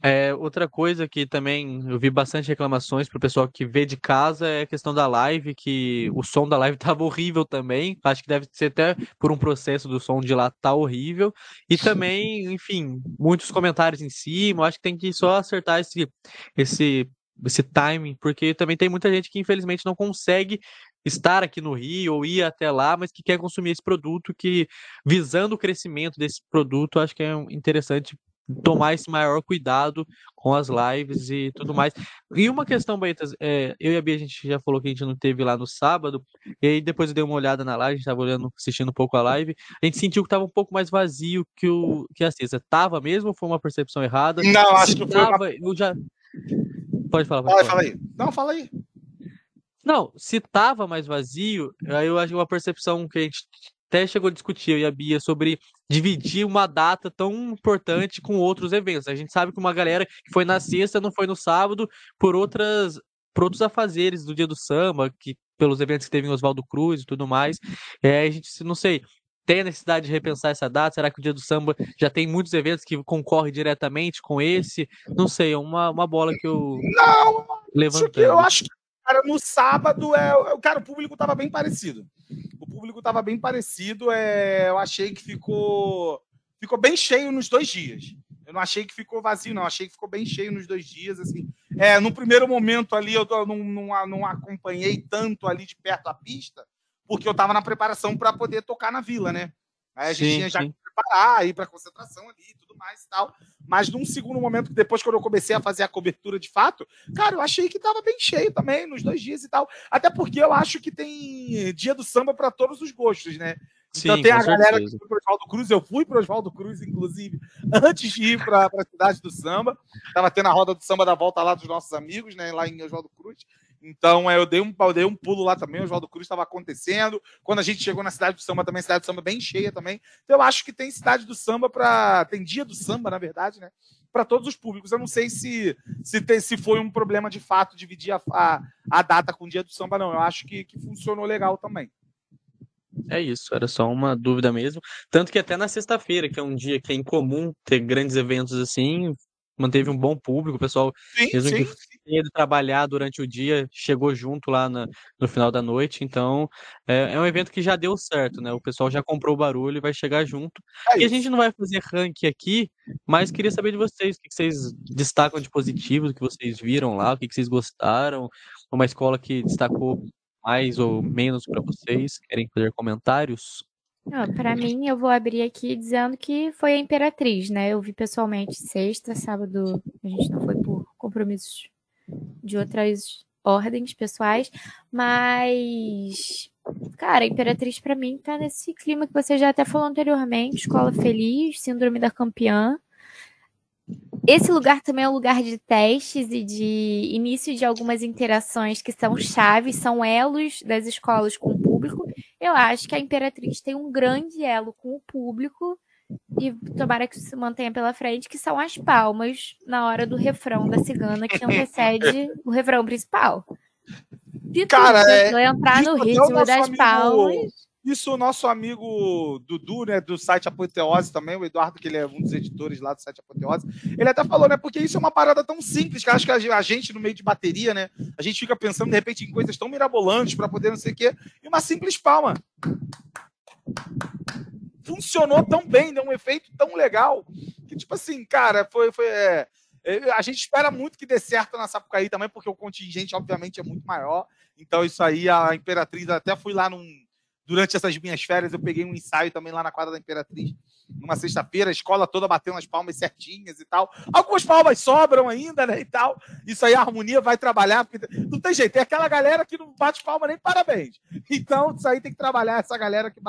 É, outra coisa que também eu vi bastante reclamações pro pessoal que vê de casa é a questão da live, que o som da live tava horrível também. Acho que deve ser até por um processo do som de lá tá horrível. E também, enfim, muitos comentários em cima. Acho que tem que só acertar esse, esse, esse timing, porque também tem muita gente que infelizmente não consegue estar aqui no Rio ou ir até lá, mas que quer consumir esse produto, que visando o crescimento desse produto, acho que é interessante tomar esse maior cuidado com as lives e tudo mais. E uma questão, Baitas, é, eu e a Bia, a gente já falou que a gente não teve lá no sábado, e aí depois eu dei uma olhada na live, a gente tava olhando, assistindo um pouco a live, a gente sentiu que tava um pouco mais vazio que, o, que a sexta. Tava mesmo ou foi uma percepção errada? Não, acho Se que foi uma... tava, eu já... Pode falar, pode falar. fala aí. Não, fala aí. Não, se tava mais vazio, aí eu acho uma percepção que a gente até chegou a discutir, eu e a Bia, sobre dividir uma data tão importante com outros eventos. A gente sabe que uma galera que foi na sexta não foi no sábado por outras por outros afazeres do dia do samba, que pelos eventos que teve em Oswaldo Cruz e tudo mais. É, a gente, não sei, tem a necessidade de repensar essa data? Será que o dia do samba já tem muitos eventos que concorrem diretamente com esse? Não sei, é uma, uma bola que eu Não, levantei. eu acho que, cara, no sábado, é, o- cara, o público tava bem parecido. O público tava bem parecido. É, eu achei que ficou, ficou bem cheio nos dois dias. Eu não achei que ficou vazio, não. Achei que ficou bem cheio nos dois dias, assim. É, no primeiro momento ali, eu não, não, não acompanhei tanto ali de perto a pista, porque eu tava na preparação para poder tocar na vila, né? Aí a gente Sim, tinha já sim. que preparar, ir para concentração ali e tudo mais e tal. Mas num segundo momento, depois quando eu comecei a fazer a cobertura de fato, cara, eu achei que tava bem cheio também nos dois dias e tal. Até porque eu acho que tem dia do samba para todos os gostos, né? Então Sim, tem a galera que foi pro Oswaldo Cruz, eu fui pro Oswaldo Cruz, inclusive, antes de ir para a cidade do samba. Tava tendo a roda do samba da volta lá dos nossos amigos, né? Lá em Oswaldo Cruz. Então é, eu dei um, eu dei um pulo lá também, o Oswaldo Cruz estava acontecendo. Quando a gente chegou na cidade do samba também, cidade do samba bem cheia também. Então eu acho que tem cidade do samba para. Tem dia do samba, na verdade, né? Para todos os públicos. Eu não sei se, se, tem- se foi um problema de fato dividir a, a, a data com o dia do samba, não. Eu acho que, que funcionou legal também. É isso, era só uma dúvida mesmo. Tanto que até na sexta-feira, que é um dia que é incomum ter grandes eventos assim, manteve um bom público, o pessoal, Sim, mesmo sim. que tenha ido trabalhar durante o dia, chegou junto lá na- no final da noite. Então, é, é um evento que já deu certo, né? O pessoal já comprou o barulho e vai chegar junto. É E a isso. gente não vai fazer ranking aqui, mas queria saber de vocês, o que que vocês destacam de positivo, o que vocês viram lá, o que que vocês gostaram, uma escola que destacou mais ou menos para vocês, querem fazer comentários? Para mim, eu vou abrir aqui dizendo que foi a Imperatriz, né? Eu vi pessoalmente sexta, sábado, a gente não foi por compromissos de outras ordens pessoais, mas, cara, a Imperatriz para mim tá nesse clima que você já até falou anteriormente, escola feliz, síndrome da campeã. Esse lugar também é um lugar de testes e de início de algumas interações que são chaves, são elos das escolas com o público. Eu acho que a Imperatriz tem um grande elo com o público e tomara que se mantenha pela frente, que são as palmas na hora do refrão da cigana que antecede o refrão principal. De Cara, tudo, é- eu entrar no o ritmo das amigo- palmas. Isso o nosso amigo Dudu, né, do site Apoteose também, o Eduardo, que ele é um dos editores lá do site Apoteose, ele até falou, né, porque isso é uma parada tão simples, que acho que a gente, no meio de bateria, né, a gente fica pensando, de repente, em coisas tão mirabolantes para poder não sei o quê, e uma simples palma. Funcionou tão bem, deu um efeito tão legal, que, tipo assim, cara, foi... foi é, a gente espera muito que dê certo na Sapucaí também, porque o contingente, obviamente, é muito maior. Então, isso aí, a Imperatriz, até fui lá num, durante essas minhas férias, eu peguei um ensaio também lá na quadra da Imperatriz, numa sexta-feira, a escola toda batendo as palmas certinhas e tal. Algumas palmas sobram ainda, né, e tal. Isso aí a harmonia vai trabalhar, porque não tem jeito, tem aquela galera que não bate palma nem parabéns. Então, isso aí tem que trabalhar essa galera que,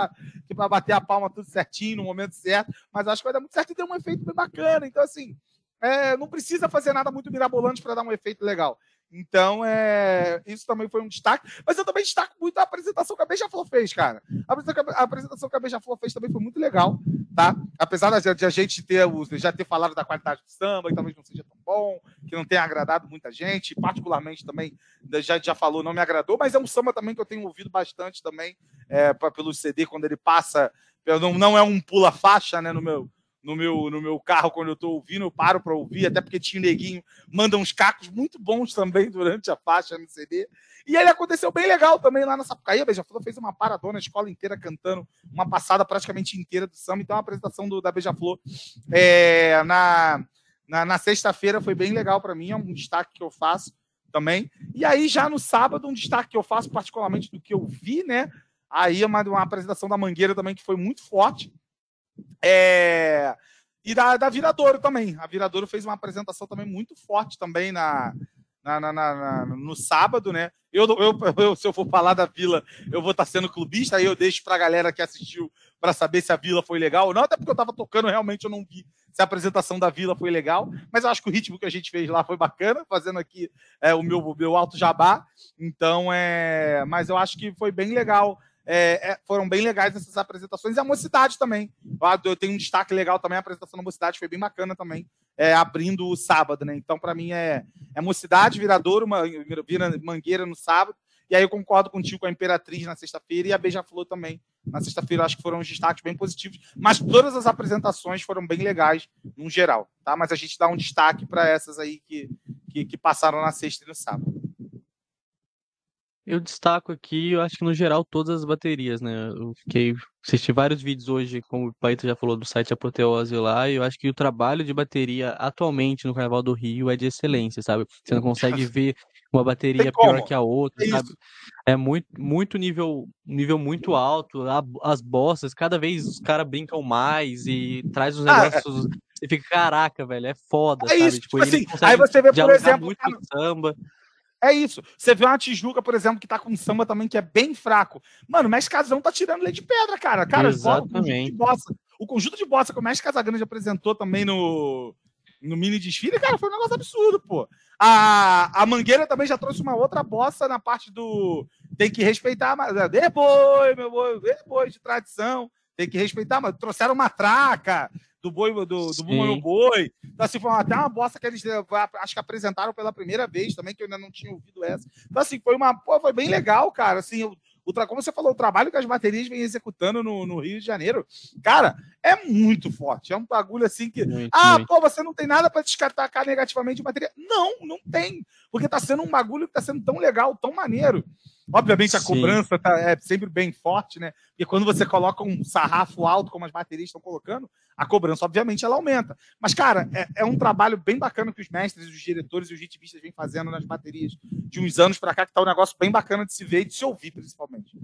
que vai bater a palma tudo certinho, no momento certo, mas acho que vai dar muito certo e deu um efeito bem bacana. Então, assim, é, não precisa fazer nada muito mirabolante para dar um efeito legal. Então, é, isso também foi um destaque. Mas eu também destaco muito a apresentação que a Beija-Flor fez, cara. A apresentação que a Beija-Flor fez também foi muito legal, tá? Apesar de a gente ter, já ter falado da qualidade do samba, que talvez não seja tão bom, que não tenha agradado muita gente, particularmente também, já, já falou, não me agradou, mas é um samba também que eu tenho ouvido bastante também, é, pelo CD, quando ele passa, não, não é um pula-faixa, né, no meu, no meu, no meu carro quando eu tô ouvindo, eu paro para ouvir, até porque tinha neguinho, manda uns cacos muito bons também durante a faixa no CD. E ele aconteceu bem legal também lá na Sapucaí. A Beija-Flor fez uma paradona, a escola inteira cantando uma passada praticamente inteira do samba. Então a apresentação do, da Beija-Flor é, na, na, na sexta-feira foi bem legal para mim, é um destaque que eu faço também. E aí já no sábado, um destaque que eu faço particularmente do que eu vi, né? Aí uma, uma apresentação da Mangueira também que foi muito forte. É... E da, da Viradouro também. A Viradouro fez uma apresentação também muito forte também na, na, na, na no sábado, né? Eu, eu, eu, se eu for falar da Vila, eu vou estar sendo clubista, aí eu deixo para a galera que assistiu para saber se a Vila foi legal ou não, até porque eu estava tocando, realmente eu não vi se a apresentação da Vila foi legal, mas eu acho que o ritmo que a gente fez lá foi bacana, fazendo aqui é, o meu, meu alto jabá, então é, mas eu acho que foi bem legal é, é, foram bem legais essas apresentações. E a Mocidade também. Eu tenho um destaque legal também. A apresentação da Mocidade foi bem bacana também, é, abrindo o sábado, né? Então, para mim, é, é Mocidade, Viradouro, vira Mangueira no sábado. E aí eu concordo contigo com a Imperatriz na sexta-feira e a Beija-Flor também. Na sexta-feira acho que foram uns destaques bem positivos, mas todas as apresentações foram bem legais no geral, tá? Mas a gente dá um destaque para essas aí que, que, que passaram na sexta e no sábado. Eu destaco aqui, eu acho que no geral todas as baterias, né? Eu fiquei assisti vários vídeos hoje, como o Paito já falou do site Apoteose lá, e eu acho que o trabalho de bateria atualmente no Carnaval do Rio é de excelência, sabe? Você não consegue ver uma bateria pior que a outra, é sabe? É muito, muito nível, nível muito alto, as bossas, cada vez os caras brincam mais e traz os ah, é negócios. É... Você fica, caraca, velho, é foda, é sabe? Isso, tipo, tipo assim, aí você vê, por exemplo, muito cara... samba. É isso. Você vê uma Tijuca, por exemplo, que tá com samba também, que é bem fraco. Mano, o Mestre Casão tá tirando lei de pedra, cara. Cara, Exatamente. O conjunto, bossa, o conjunto de bossa que o Mestre Casagrande apresentou também no, no mini desfile, cara, foi um negócio absurdo, pô. A, a Mangueira também já trouxe uma outra bossa na parte do. Tem que respeitar, mas. Depois, meu boi, depois de tradição. Tem que respeitar, mas trouxeram uma traca do boi do, do Boi. Então, assim, foi até uma bosta que eles acho que apresentaram pela primeira vez também, que eu ainda não tinha ouvido essa. Então, assim, foi uma. Pô, foi bem legal, cara. Assim, o, o, como você falou, o trabalho que as baterias vêm executando no, no, Rio de Janeiro, cara, é muito forte. É um bagulho assim que. Muito, ah, muito. pô, você não tem nada para descartar negativamente de bateria. Não, não tem. Porque tá sendo um bagulho que tá sendo tão legal, tão maneiro. Obviamente a Sim. cobrança tá, é sempre bem forte, né? E quando você coloca um sarrafo alto, como as baterias estão colocando, a cobrança, obviamente, ela aumenta. Mas, cara, é, é um trabalho bem bacana que os mestres, os diretores e os ritmistas vêm fazendo nas baterias de uns anos para cá, que tá um negócio bem bacana de se ver e de se ouvir, principalmente.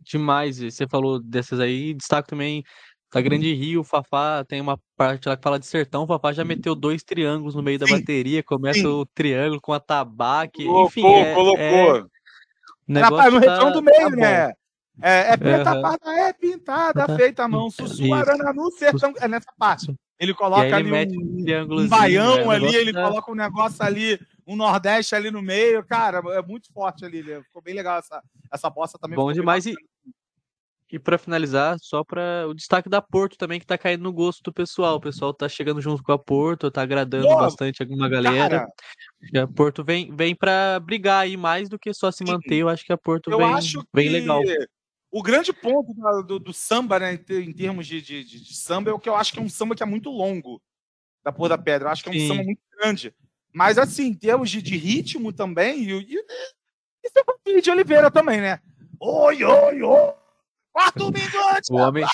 Demais. Você falou dessas aí. Destaco também da Grande Rio, o Fafá tem uma parte lá que fala de sertão, o Fafá já meteu dois triângulos no meio da bateria, começa sim. o triângulo com a tabaque, colocou, enfim. É, colocou. É, Rapaz, no tá, do meio, tá né? É, é preta uhum. parda, é pintada, tá. feita a mão, sussuarana no sertão. É nessa parte. Ele coloca ele ali um, um baião né? ali, ele coloca um negócio ali, um nordeste ali no meio. Cara, é muito forte ali. Ficou bem legal essa, essa bossa também. Bom demais. E, e para finalizar, só para o destaque da Porto também, que tá caindo no gosto do pessoal. O pessoal tá chegando junto com a Porto, tá agradando Pô, bastante alguma galera. Cara, a Porto vem, vem para brigar aí mais do que só se manter. Eu acho que a Porto eu vem, vem legal. O grande ponto do, do samba, né, em termos de, de, de, samba, é o que eu acho que é um samba que é muito longo da Porra da Pedra. Eu acho que é um Sim. samba muito grande. Mas, assim, em termos de, de ritmo também, e, e, e seu de Oliveira também, né? Oi, oi, oi! Quarto minuto! O homem...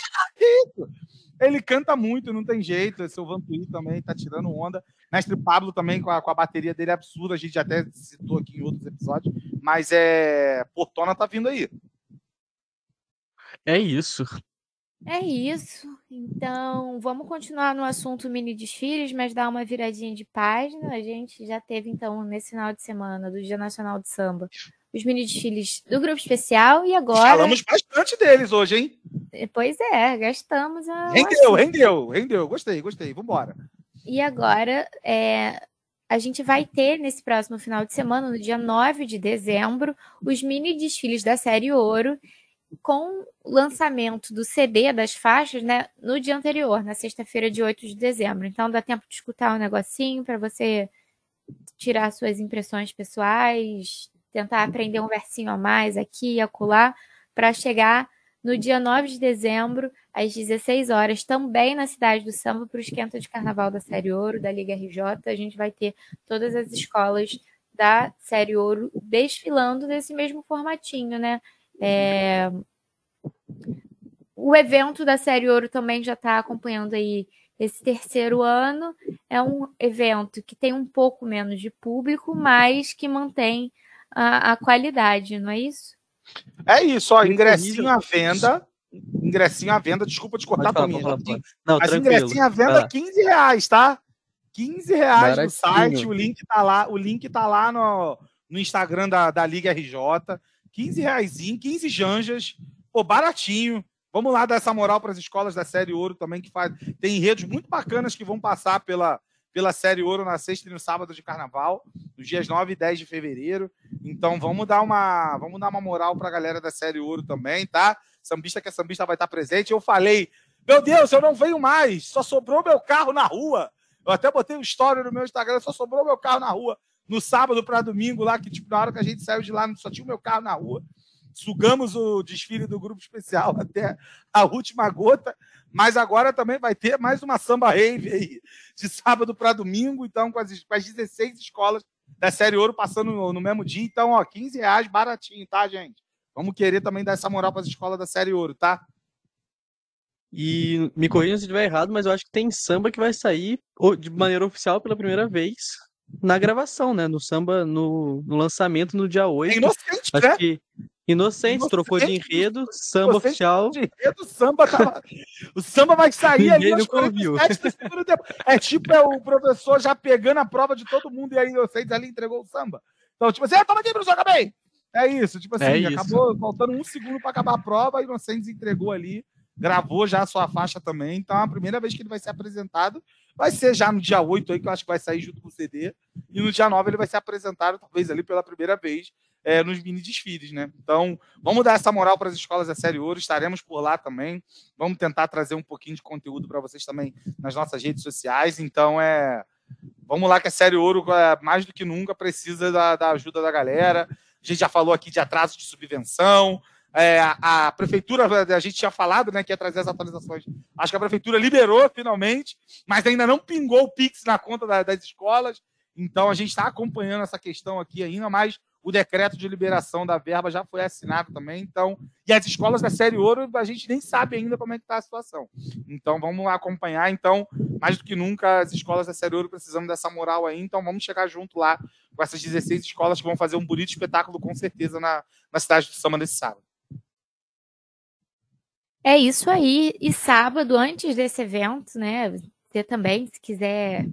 Ele canta muito, não tem jeito. Esse é o Vantuí também tá tirando onda. Mestre Pablo também, com a, com a bateria dele é absurda. A gente até citou aqui em outros episódios. Mas é. Portona tá vindo aí. É isso. É isso. Então, vamos continuar no assunto mini desfiles, mas dar uma viradinha de página. A gente já teve, então, nesse final de semana do Dia Nacional de Samba, os mini desfiles do grupo especial e agora. Falamos bastante deles hoje, hein? Eh, pois é, gastamos a. Rendeu, rendeu, rendeu. Gostei, gostei. Vambora. E agora, é... a gente vai ter nesse próximo final de semana, no dia 9 de dezembro, os mini desfiles da série Ouro, com o lançamento do CD das faixas, né, no dia anterior, na sexta-feira de 8 de dezembro. Então dá tempo de escutar um negocinho para você tirar suas impressões pessoais, tentar aprender um versinho a mais aqui e acolá, para chegar no dia 9 de dezembro, às 16 horas, também na cidade do Samba, para o esquenta de carnaval da Série Ouro, da Liga RJ. A gente vai ter todas as escolas da Série Ouro desfilando nesse mesmo formatinho, né? É... O evento da Série Ouro também já está acompanhando aí esse terceiro ano. É um evento que tem um pouco menos de público, mas que mantém a, a qualidade, não é isso? É isso, ó, ingressinho à venda. Ingressinho à venda, desculpa te cortar, Tominha. Não, Mas tranquilo. ingressinho à venda, 15 reais, tá? 15 reais Baratinho. no site, o link tá lá, o link tá lá no, no Instagram da, da Liga RJ. 15 reais, 15 janjas, pô, baratinho. Vamos lá dar essa moral para as escolas da Série Ouro também, que faz, tem enredos muito bacanas que vão passar pela, pela Série Ouro na sexta e no sábado de carnaval, nos dias 9 e 10 de fevereiro. Então vamos dar uma, vamos dar uma moral para a galera da Série Ouro também, tá? Sambista que é sambista vai estar presente. Eu falei, meu Deus, eu não venho mais, só sobrou meu carro na rua. Eu até botei um story no meu Instagram, só sobrou meu carro na rua. No sábado para domingo lá, que tipo, na hora que a gente saiu de lá, só tinha o meu carro na rua. Sugamos o desfile do grupo especial até a última gota. Mas agora também vai ter mais uma samba rave aí, de sábado para domingo, então com as, com as 16 escolas da Série Ouro passando no, no, mesmo dia. Então, ó, 15 reais baratinho, tá, gente? Vamos querer também dar essa moral para as escolas da Série Ouro, tá? E me corrija se estiver errado, mas eu acho que tem samba que vai sair de maneira oficial pela primeira vez na gravação, né? No samba, no, no lançamento no dia 8. É inocente, acho né? Que Inocente, trocou de enredo, samba Inocente, oficial. De enredo, samba tava... o samba vai sair ali aos 47 do segundo tempo. É tipo é o professor já pegando a prova de todo mundo e aí Inocente ali entregou o samba. Então, tipo assim, ah, toma aqui, professor, acabei. É isso, tipo assim, é acabou isso. faltando um segundo para acabar a prova, Inocentes entregou ali, gravou já a sua faixa também. Então, a primeira vez que ele vai ser apresentado vai ser já no dia 8 aí, que eu acho que vai sair junto com o CD. E no dia 9 ele vai ser apresentado, talvez ali pela primeira vez, é, nos mini desfiles, né? Então, vamos dar essa moral para as escolas da Série Ouro, estaremos por lá também. Vamos tentar trazer um pouquinho de conteúdo para vocês também nas nossas redes sociais. Então, é. Vamos lá que a Série Ouro, é, mais do que nunca, precisa da, da ajuda da galera. A gente já falou aqui de atraso de subvenção. É, a, prefeitura, a gente tinha falado né, que ia trazer as atualizações. Acho que a prefeitura liberou finalmente, mas ainda não pingou o Pix na conta da, das escolas. Então a gente está acompanhando essa questão aqui ainda, mas o decreto de liberação da verba já foi assinado também. Então, e as escolas da série ouro, a gente nem sabe ainda como é que está a situação. Então, vamos acompanhar. Então, mais do que nunca, as escolas da série ouro precisamos dessa moral aí. Então, vamos chegar junto lá com essas 16 escolas que vão fazer um bonito espetáculo, com certeza, na, na cidade do Samba nesse sábado. É isso aí. E sábado, antes desse evento, né? Você também, se quiser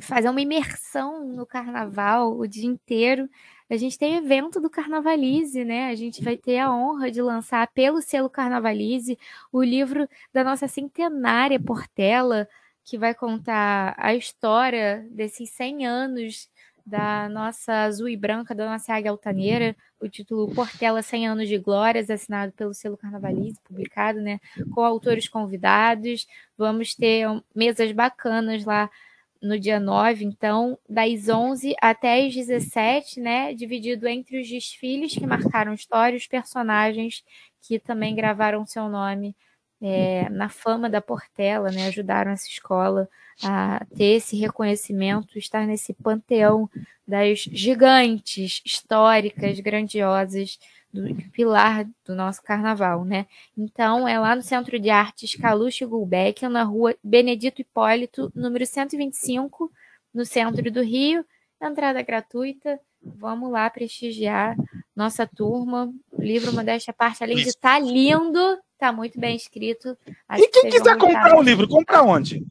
fazer uma imersão no carnaval o dia inteiro. A gente tem evento do Carnavalize, né? A gente vai ter a honra de lançar pelo selo Carnavalize o livro da nossa centenária Portela, que vai contar a história desses 100 anos da nossa azul e branca, da nossa águia altaneira, o título Portela 100 anos de glórias, assinado pelo selo Carnavalize, publicado, né, com autores convidados. Vamos ter mesas bacanas lá no dia 9, então, das 11 até as 17, né, dividido entre os desfiles que marcaram história e os personagens que também gravaram seu nome é, na fama da Portela, né, ajudaram essa escola a ter esse reconhecimento, estar nesse panteão das gigantes históricas, grandiosas do pilar do nosso carnaval, né? Então, é lá no Centro de Artes Caluche Gulbeck, na rua Benedito Hipólito, número 125, no centro do Rio. Entrada gratuita. Vamos lá prestigiar nossa turma. O livro Modéstia Parte, além de estar tá lindo, está muito bem escrito. Acho e quem que quiser comprar o livro, compra onde?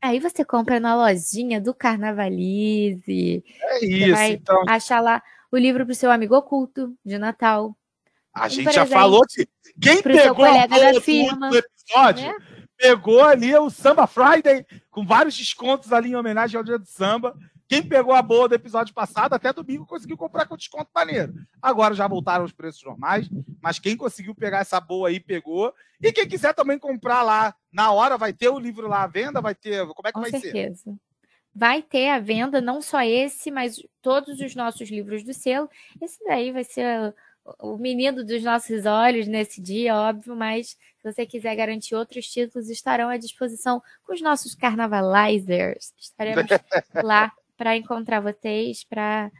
Aí você compra na lojinha do Carnavalize. É isso, então. Achar lá o livro para o seu amigo oculto de Natal. A um gente já falou que quem pegou a da firma, do episódio, né? pegou ali o Samba Friday, com vários descontos ali em homenagem ao dia do samba. Quem pegou a boa do episódio passado, até domingo conseguiu comprar com desconto maneiro. Agora já voltaram os preços normais, mas quem conseguiu pegar essa boa aí, pegou. E quem quiser também comprar lá na hora, vai ter o livro lá à venda, vai ter. Como é que Com vai certeza. ser? Vai ter à venda não só esse, mas todos os nossos livros do selo. Esse daí vai ser o o menino dos nossos olhos nesse dia, óbvio, mas se você quiser garantir outros títulos, estarão à disposição com os nossos carnavalizers. Estaremos lá para encontrar vocês, para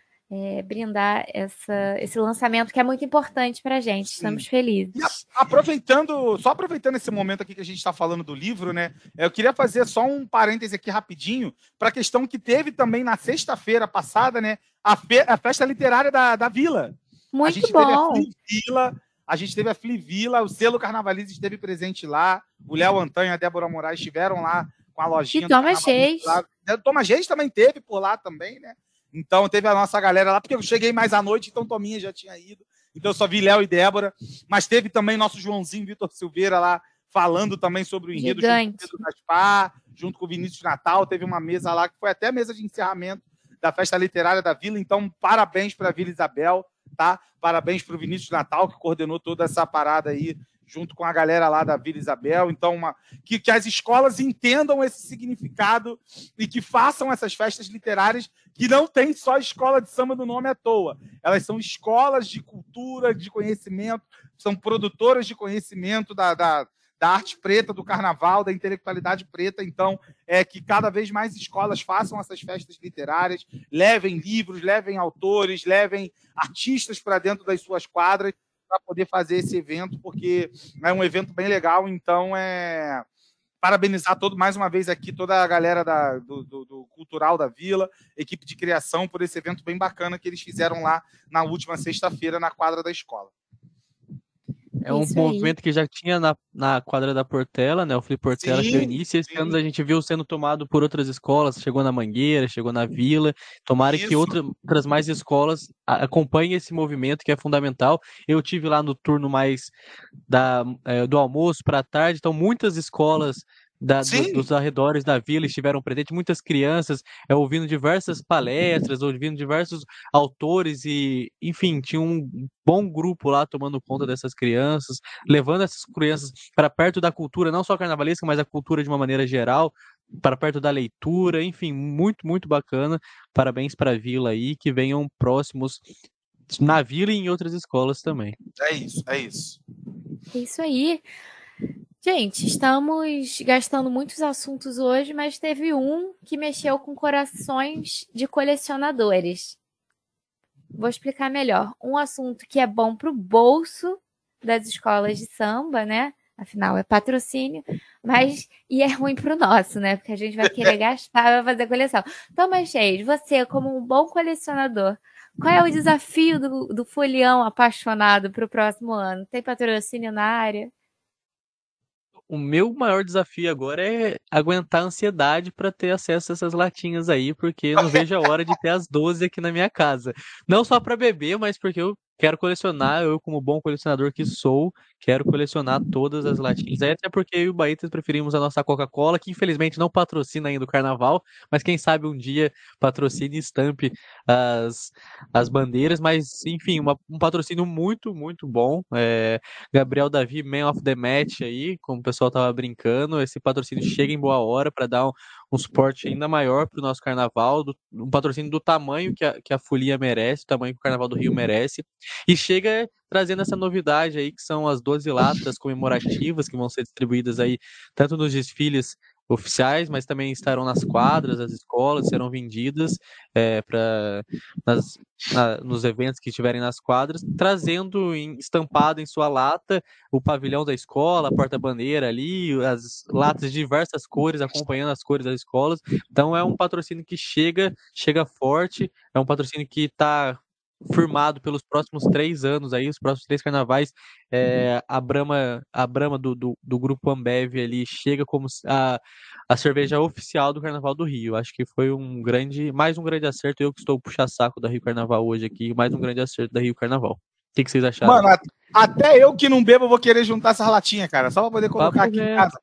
brindar essa, esse lançamento que é muito importante para a gente. Estamos felizes. E a- aproveitando, só aproveitando esse momento aqui que a gente está falando do livro, né? Eu queria fazer só um parêntese aqui rapidinho para a questão que teve também na sexta-feira passada, né? A, fe- a festa literária da, da Vila. a Muito gente teve a bom. Flivila, a gente teve a Flivila, o selo Carnavalize esteve presente lá, o Léo Antanha e a Débora Moraes estiveram lá com a lojinha. E Thomas Carnavalize Reis. lá. O Thomas Reis também teve por lá também, né? Então teve a nossa galera lá, porque eu cheguei mais à noite, então Tominha já tinha ido. Então eu só vi Léo e Débora. Mas teve também nosso Joãozinho Vitor Silveira lá falando também sobre o enredo junto com o Gaspar, junto com o Vinícius Natal. Teve uma mesa lá que foi até a mesa de encerramento da festa literária da Vila. Então, parabéns para a Vila Isabel, tá? Parabéns para o Vinícius Natal, que coordenou toda essa parada aí, junto com a galera lá da Vila Isabel. Então, uma, que, que as escolas entendam esse significado e que façam essas festas literárias que não tem só escola de samba do nome à toa. Elas são escolas de cultura, de conhecimento, são produtoras de conhecimento da, da, da arte preta, do carnaval, da intelectualidade preta. Então, é que cada vez mais escolas façam essas festas literárias, levem livros, levem autores, levem artistas para dentro das suas quadras para poder fazer esse evento, porque é um evento bem legal. Então, é parabenizar todo mais uma vez aqui toda a galera da, do, do- do cultural da Vila, equipe de criação por esse evento bem bacana que eles fizeram lá na última sexta-feira na quadra da escola. É um Isso aí. movimento que já tinha na, na quadra da Portela, né? O Felipe Portela que deu Sim, início. Esse sim. ano a gente viu sendo tomado por outras escolas. Chegou na Mangueira, chegou na Vila. Tomara que Isso. outra- outras mais escolas acompanhem esse movimento que é fundamental. Eu tive lá no turno mais da, eh, do almoço para a tarde, então muitas escolas da- do- dos arredores da vila estiveram presentes, muitas crianças é, ouvindo diversas palestras, ouvindo diversos autores e, enfim, tinha um bom grupo lá tomando conta dessas crianças, levando essas crianças para perto da cultura, não só carnavalesca, mas a cultura de uma maneira geral, para perto da leitura, enfim, muito, muito bacana. Parabéns para a vila aí, que venham próximos na vila e em outras escolas também. É isso, é isso. É isso aí. Gente, estamos gastando muitos assuntos hoje, mas teve um que mexeu com corações de colecionadores. Vou explicar melhor. Um assunto que é bom para o bolso das escolas de samba, né? Afinal, é patrocínio, mas e é ruim para o nosso, né? Porque a gente vai querer gastar, vai fazer coleção. Thomas Reis, você, como um bom colecionador, qual é o desafio do, do folião apaixonado para o próximo ano? Tem patrocínio na área? O meu maior desafio agora é aguentar a ansiedade para ter acesso a essas latinhas aí, porque eu não vejo a hora de ter as 12 aqui na minha casa. Não só para beber, mas porque eu quero colecionar, eu como bom colecionador que sou, quero colecionar todas as latinhas. Até porque eu e o Baetas preferimos a nossa Coca-Cola, que infelizmente não patrocina ainda o carnaval, mas quem sabe um dia patrocine e estampe as, as bandeiras, mas enfim, uma- um patrocínio muito, muito bom. É, Gabriel Davi, Man of the Match aí, como o pessoal tava brincando. Esse patrocínio chega em boa hora para dar um, um suporte ainda maior para o nosso carnaval, do- um patrocínio do tamanho que a, que a folia merece, o tamanho que o Carnaval do Rio merece. E chega trazendo essa novidade aí, que são as 12 latas comemorativas que vão ser distribuídas aí, tanto nos desfiles oficiais, mas também estarão nas quadras, as escolas serão vendidas é, para nos eventos que estiverem nas quadras, trazendo em- estampado em sua lata o pavilhão da escola, a porta-bandeira ali, as latas de diversas cores, acompanhando as cores das escolas. Então é um patrocínio que chega, chega forte, é um patrocínio que está firmado pelos próximos três anos aí, os próximos três carnavais, é, a Brahma, a Brahma do, do, do grupo Ambev ali chega como a, a cerveja oficial do Carnaval do Rio. Acho que foi um grande, mais um grande acerto. Eu que estou puxa-saco da Rio Carnaval hoje aqui, mais um grande acerto da Rio Carnaval. O que, que vocês acharam? Mano, a- até eu que não bebo vou querer juntar essas latinhas, cara, só pra poder colocar Papo aqui em casa.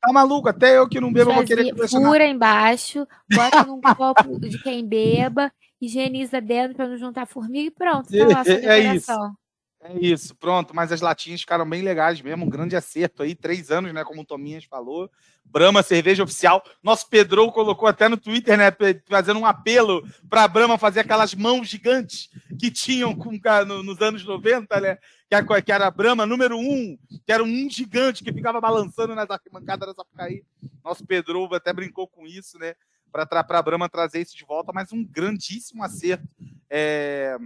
Tá maluco? Até eu que não bebo vou querer colecionar. Fura embaixo, bota num copo de quem beba, higieniza dentro para não juntar formiga e pronto. Tá lá, é, é isso. É isso, pronto. Mas as latinhas ficaram bem legais mesmo. Um grande acerto aí. Três anos, né? Como o Tominhas falou. Brahma, cerveja oficial. Nosso Pedro colocou até no Twitter, né? Fazendo um apelo para a Brahma fazer aquelas mãos gigantes que tinham com, no, nos anos 90, né? Que, que era a Brahma número um, que era um gigante que ficava balançando nas arquibancadas da Sapucaí. Nosso Pedro até brincou com isso, né? Para a Brahma trazer isso de volta, mas um grandíssimo acerto. É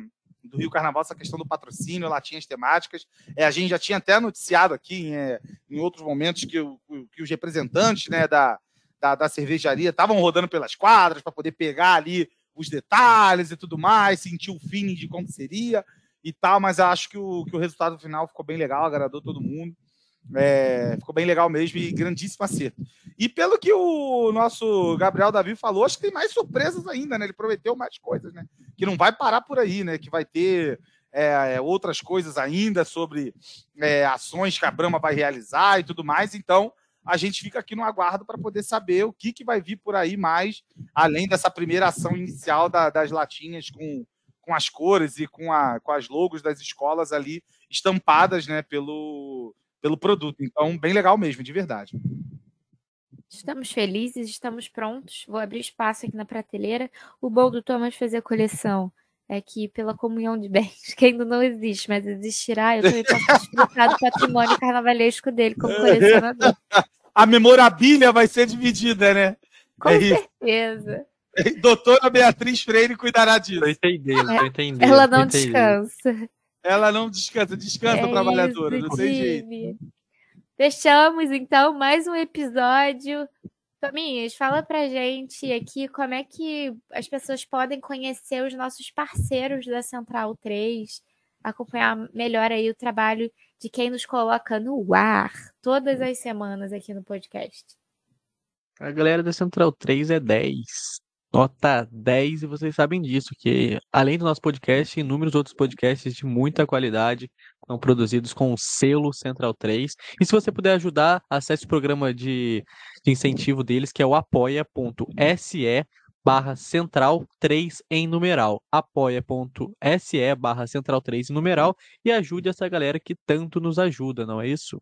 do Rio Carnaval, essa questão do patrocínio, latinhas temáticas. É, a gente já tinha até noticiado aqui é, em outros momentos que, o, que os representantes né, da, da, da cervejaria estavam rodando pelas quadras para poder pegar ali os detalhes e tudo mais, sentir o feeling de como seria e tal, mas acho que o, que o resultado final ficou bem legal, agradou todo mundo. É, ficou bem legal mesmo e grandíssimo acerto. E pelo que o nosso Gabriel Davi falou, acho que tem mais surpresas ainda, né? Ele prometeu mais coisas, né? Que não vai parar por aí, né? Que vai ter é, outras coisas ainda sobre é, ações que a Brahma vai realizar e tudo mais. Então, a gente fica aqui no aguardo para poder saber o que, que vai vir por aí mais, além dessa primeira ação inicial da, das latinhas com, com as cores e com, a, com as logos das escolas ali estampadas né, pelo, pelo produto. Então, bem legal mesmo, de verdade. Estamos felizes, estamos prontos. Vou abrir espaço aqui na prateleira. O bom do Thomas fazer a coleção é que, pela comunhão de bens, que ainda não existe, mas existirá, eu também posso desfrutar do patrimônio carnavalesco dele como colecionador. A memorabilia vai ser dividida, né? Com é certeza. Doutora Beatriz Freire cuidará disso. Tô entendendo, tô entendendo. Ela não descansa. Ela não descansa, descansa, é trabalhadora, isso, não tem jeito. Fechamos, então, mais um episódio. Tominhas, fala pra gente aqui como é que as pessoas podem conhecer os nossos parceiros da Central 3, acompanhar melhor aí o trabalho de quem nos coloca no ar todas as semanas aqui no podcast. A galera da Central 3 é 10 nota 10 e vocês sabem disso, que além do nosso podcast, inúmeros outros podcasts de muita qualidade são produzidos com o selo Central 3. E se você puder ajudar, acesse o programa de, de incentivo deles, que é o apoia.se barra central 3 em numeral, apoia.se barra central 3 em numeral e ajude essa galera que tanto nos ajuda, não é isso?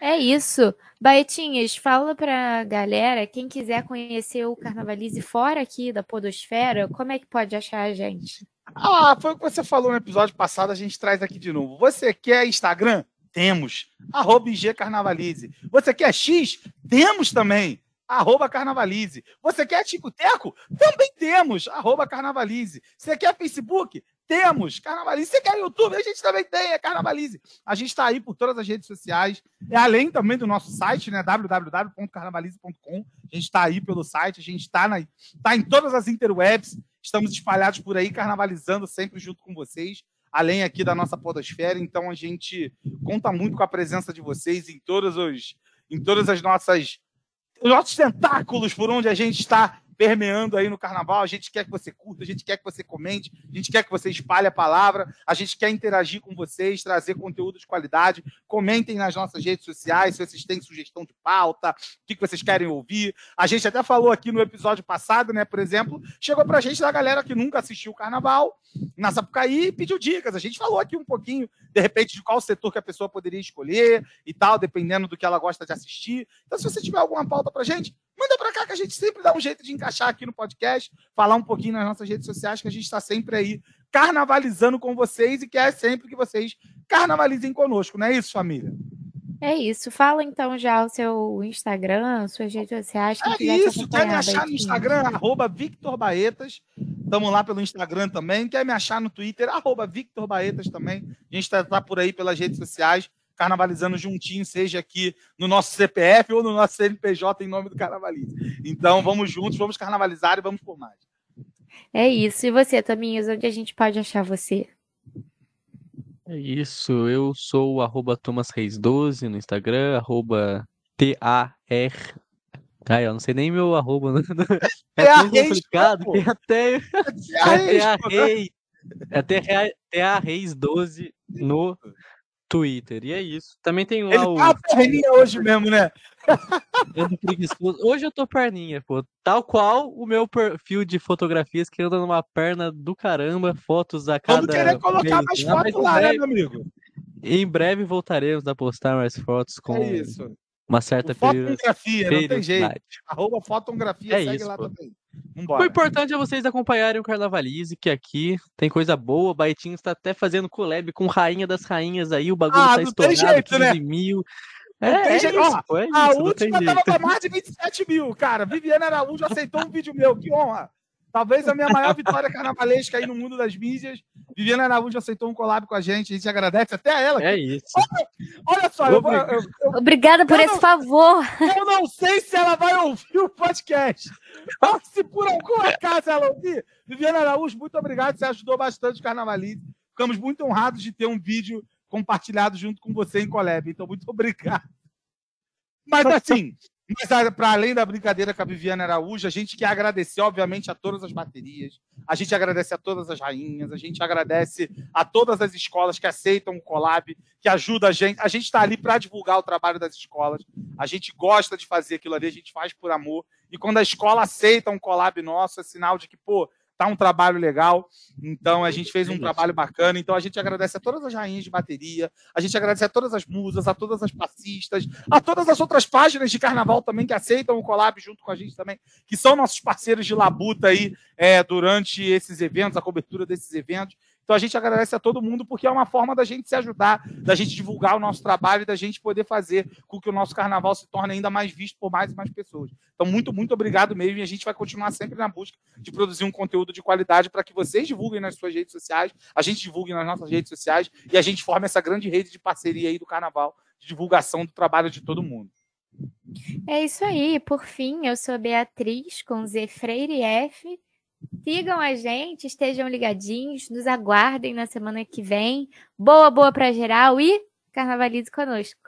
É isso. Baetinhas, fala pra galera, quem quiser conhecer o Carnavalize fora aqui da Podosfera, como é que pode achar a gente? Ah, foi o que você falou no episódio passado, a gente traz aqui de novo. Você quer Instagram? Temos. Arroba IG Carnavalize. Você quer X? Temos também. Arroba Carnavalize. Você quer Tico Teco? Também temos. Arroba Carnavalize. Você quer Facebook? Temos Carnavalize. Você quer YouTube? A gente também tem, é Carnavalize. A gente está aí por todas as redes sociais, é além também do nosso site, né? www.carnavalize.com. A gente está aí pelo site, a gente está tá em todas as interwebs, estamos espalhados por aí, carnavalizando sempre junto com vocês, além aqui da nossa podosfera. Então a gente conta muito com a presença de vocês em todos os, em todas as nossas os nossos tentáculos por onde a gente está permeando aí no carnaval. A gente quer que você curta, a gente quer que você comente, a gente quer que você espalhe a palavra, a gente quer interagir com vocês, trazer conteúdo de qualidade. Comentem nas nossas redes sociais se vocês têm sugestão de pauta, o que vocês querem ouvir. A gente até falou aqui no episódio passado, né, por exemplo, chegou pra gente da galera que nunca assistiu o carnaval na Sapucaí e pediu dicas. A gente falou aqui um pouquinho, de repente, de qual setor que a pessoa poderia escolher e tal, dependendo do que ela gosta de assistir. Então, se você tiver alguma pauta pra gente, manda para cá que a gente sempre dá um jeito de encaixar aqui no podcast, falar um pouquinho nas nossas redes sociais, que a gente está sempre aí carnavalizando com vocês e quer sempre que vocês carnavalizem conosco, não é isso, família? É isso. Fala então já o seu Instagram, suas redes sociais. É isso. Quer me achar no Instagram? Arroba Victor Baetas. Estamos lá pelo Instagram também. Quer me achar no Twitter? Arroba Victor Baetas também. A gente está tá por aí pelas redes sociais carnavalizando juntinho, seja aqui no nosso CPF ou no nosso CNPJ em nome do Carnavalize. Então, vamos juntos, vamos carnavalizar e vamos por mais. É isso. E você, Tominhos, onde a gente pode achar você? É isso. Eu sou o arroba Thomas Reis 12 no Instagram, arroba T-A-R. Ai, eu não sei nem meu arroba. É, é tão complicado que até. É T-A Reis. É T-A Reis 12 no Twitter. E é isso. Também tem lá Ele o. tá perninha hoje mesmo, né? Hoje eu tô perninha, pô. Tal qual o meu perfil de fotografias que anda numa perna do caramba, fotos a cada. Vamos querer colocar mais Ah, fotos lá, né, meu amigo? Em breve voltaremos a postar mais fotos com É isso. Uma certa Fotografia, não tem jeito. Arroba fotografia, É segue isso, lá pô. também. O Vambora. importante é vocês acompanharem o Carnavalize, que aqui tem coisa boa. O Baitinho está até fazendo collab com Rainha das Rainhas aí. O bagulho Ah, tá não tem estourado, jeito, né? 15 mil. Não É, tem é jeito. isso, Ó, pô, é A isso, não tem última jeito. tava pra mais de 27 mil, cara. Viviane Araújo aceitou um vídeo meu, que honra. Talvez a minha maior vitória carnavalesca aí no mundo das mídias. Viviane Araújo aceitou um collab com a gente, a gente agradece até a ela. É isso. Olha só, eu, eu- eu- Obrigada por Eu esse não- favor. eu não sei se ela vai ouvir o podcast. Mas se por algum acaso ela ouvir, Viviane Araújo, muito obrigado, você ajudou bastante o Carnavalize. Ficamos muito honrados de ter um vídeo compartilhado junto com você em collab. Então, muito obrigado. Mas assim, para além da brincadeira com a Viviane Araújo, a gente quer agradecer, obviamente, a todas as baterias, a gente agradece a todas as rainhas, a gente agradece a todas as escolas que aceitam o collab, que ajuda a gente. A gente está ali para divulgar o trabalho das escolas. A gente gosta de fazer aquilo ali, a gente faz por amor. E quando a escola aceita um collab nosso, é sinal de que, pô, tá um trabalho legal. Então a gente fez um trabalho bacana. Então a gente agradece a todas as rainhas de bateria, a gente agradece a todas as musas, a todas as passistas, a todas as outras páginas de carnaval também que aceitam o collab junto com a gente também, que são nossos parceiros de labuta aí é, durante esses eventos, a cobertura desses eventos. Então a gente agradece a todo mundo porque é uma forma da gente se ajudar, da gente divulgar o nosso trabalho e da gente poder fazer com que o nosso carnaval se torne ainda mais visto por mais e mais pessoas. Então muito, muito obrigado mesmo e a gente vai continuar sempre na busca de produzir um conteúdo de qualidade para que vocês divulguem nas suas redes sociais, a gente divulgue nas nossas redes sociais e a gente forme essa grande rede de parceria aí do carnaval, de divulgação do trabalho de todo mundo. É isso aí. Por fim, eu sou Beatriz com Z Freire F. Sigam a gente, estejam ligadinhos, nos aguardem na semana que vem. Boa, boa pra geral e carnavalize conosco.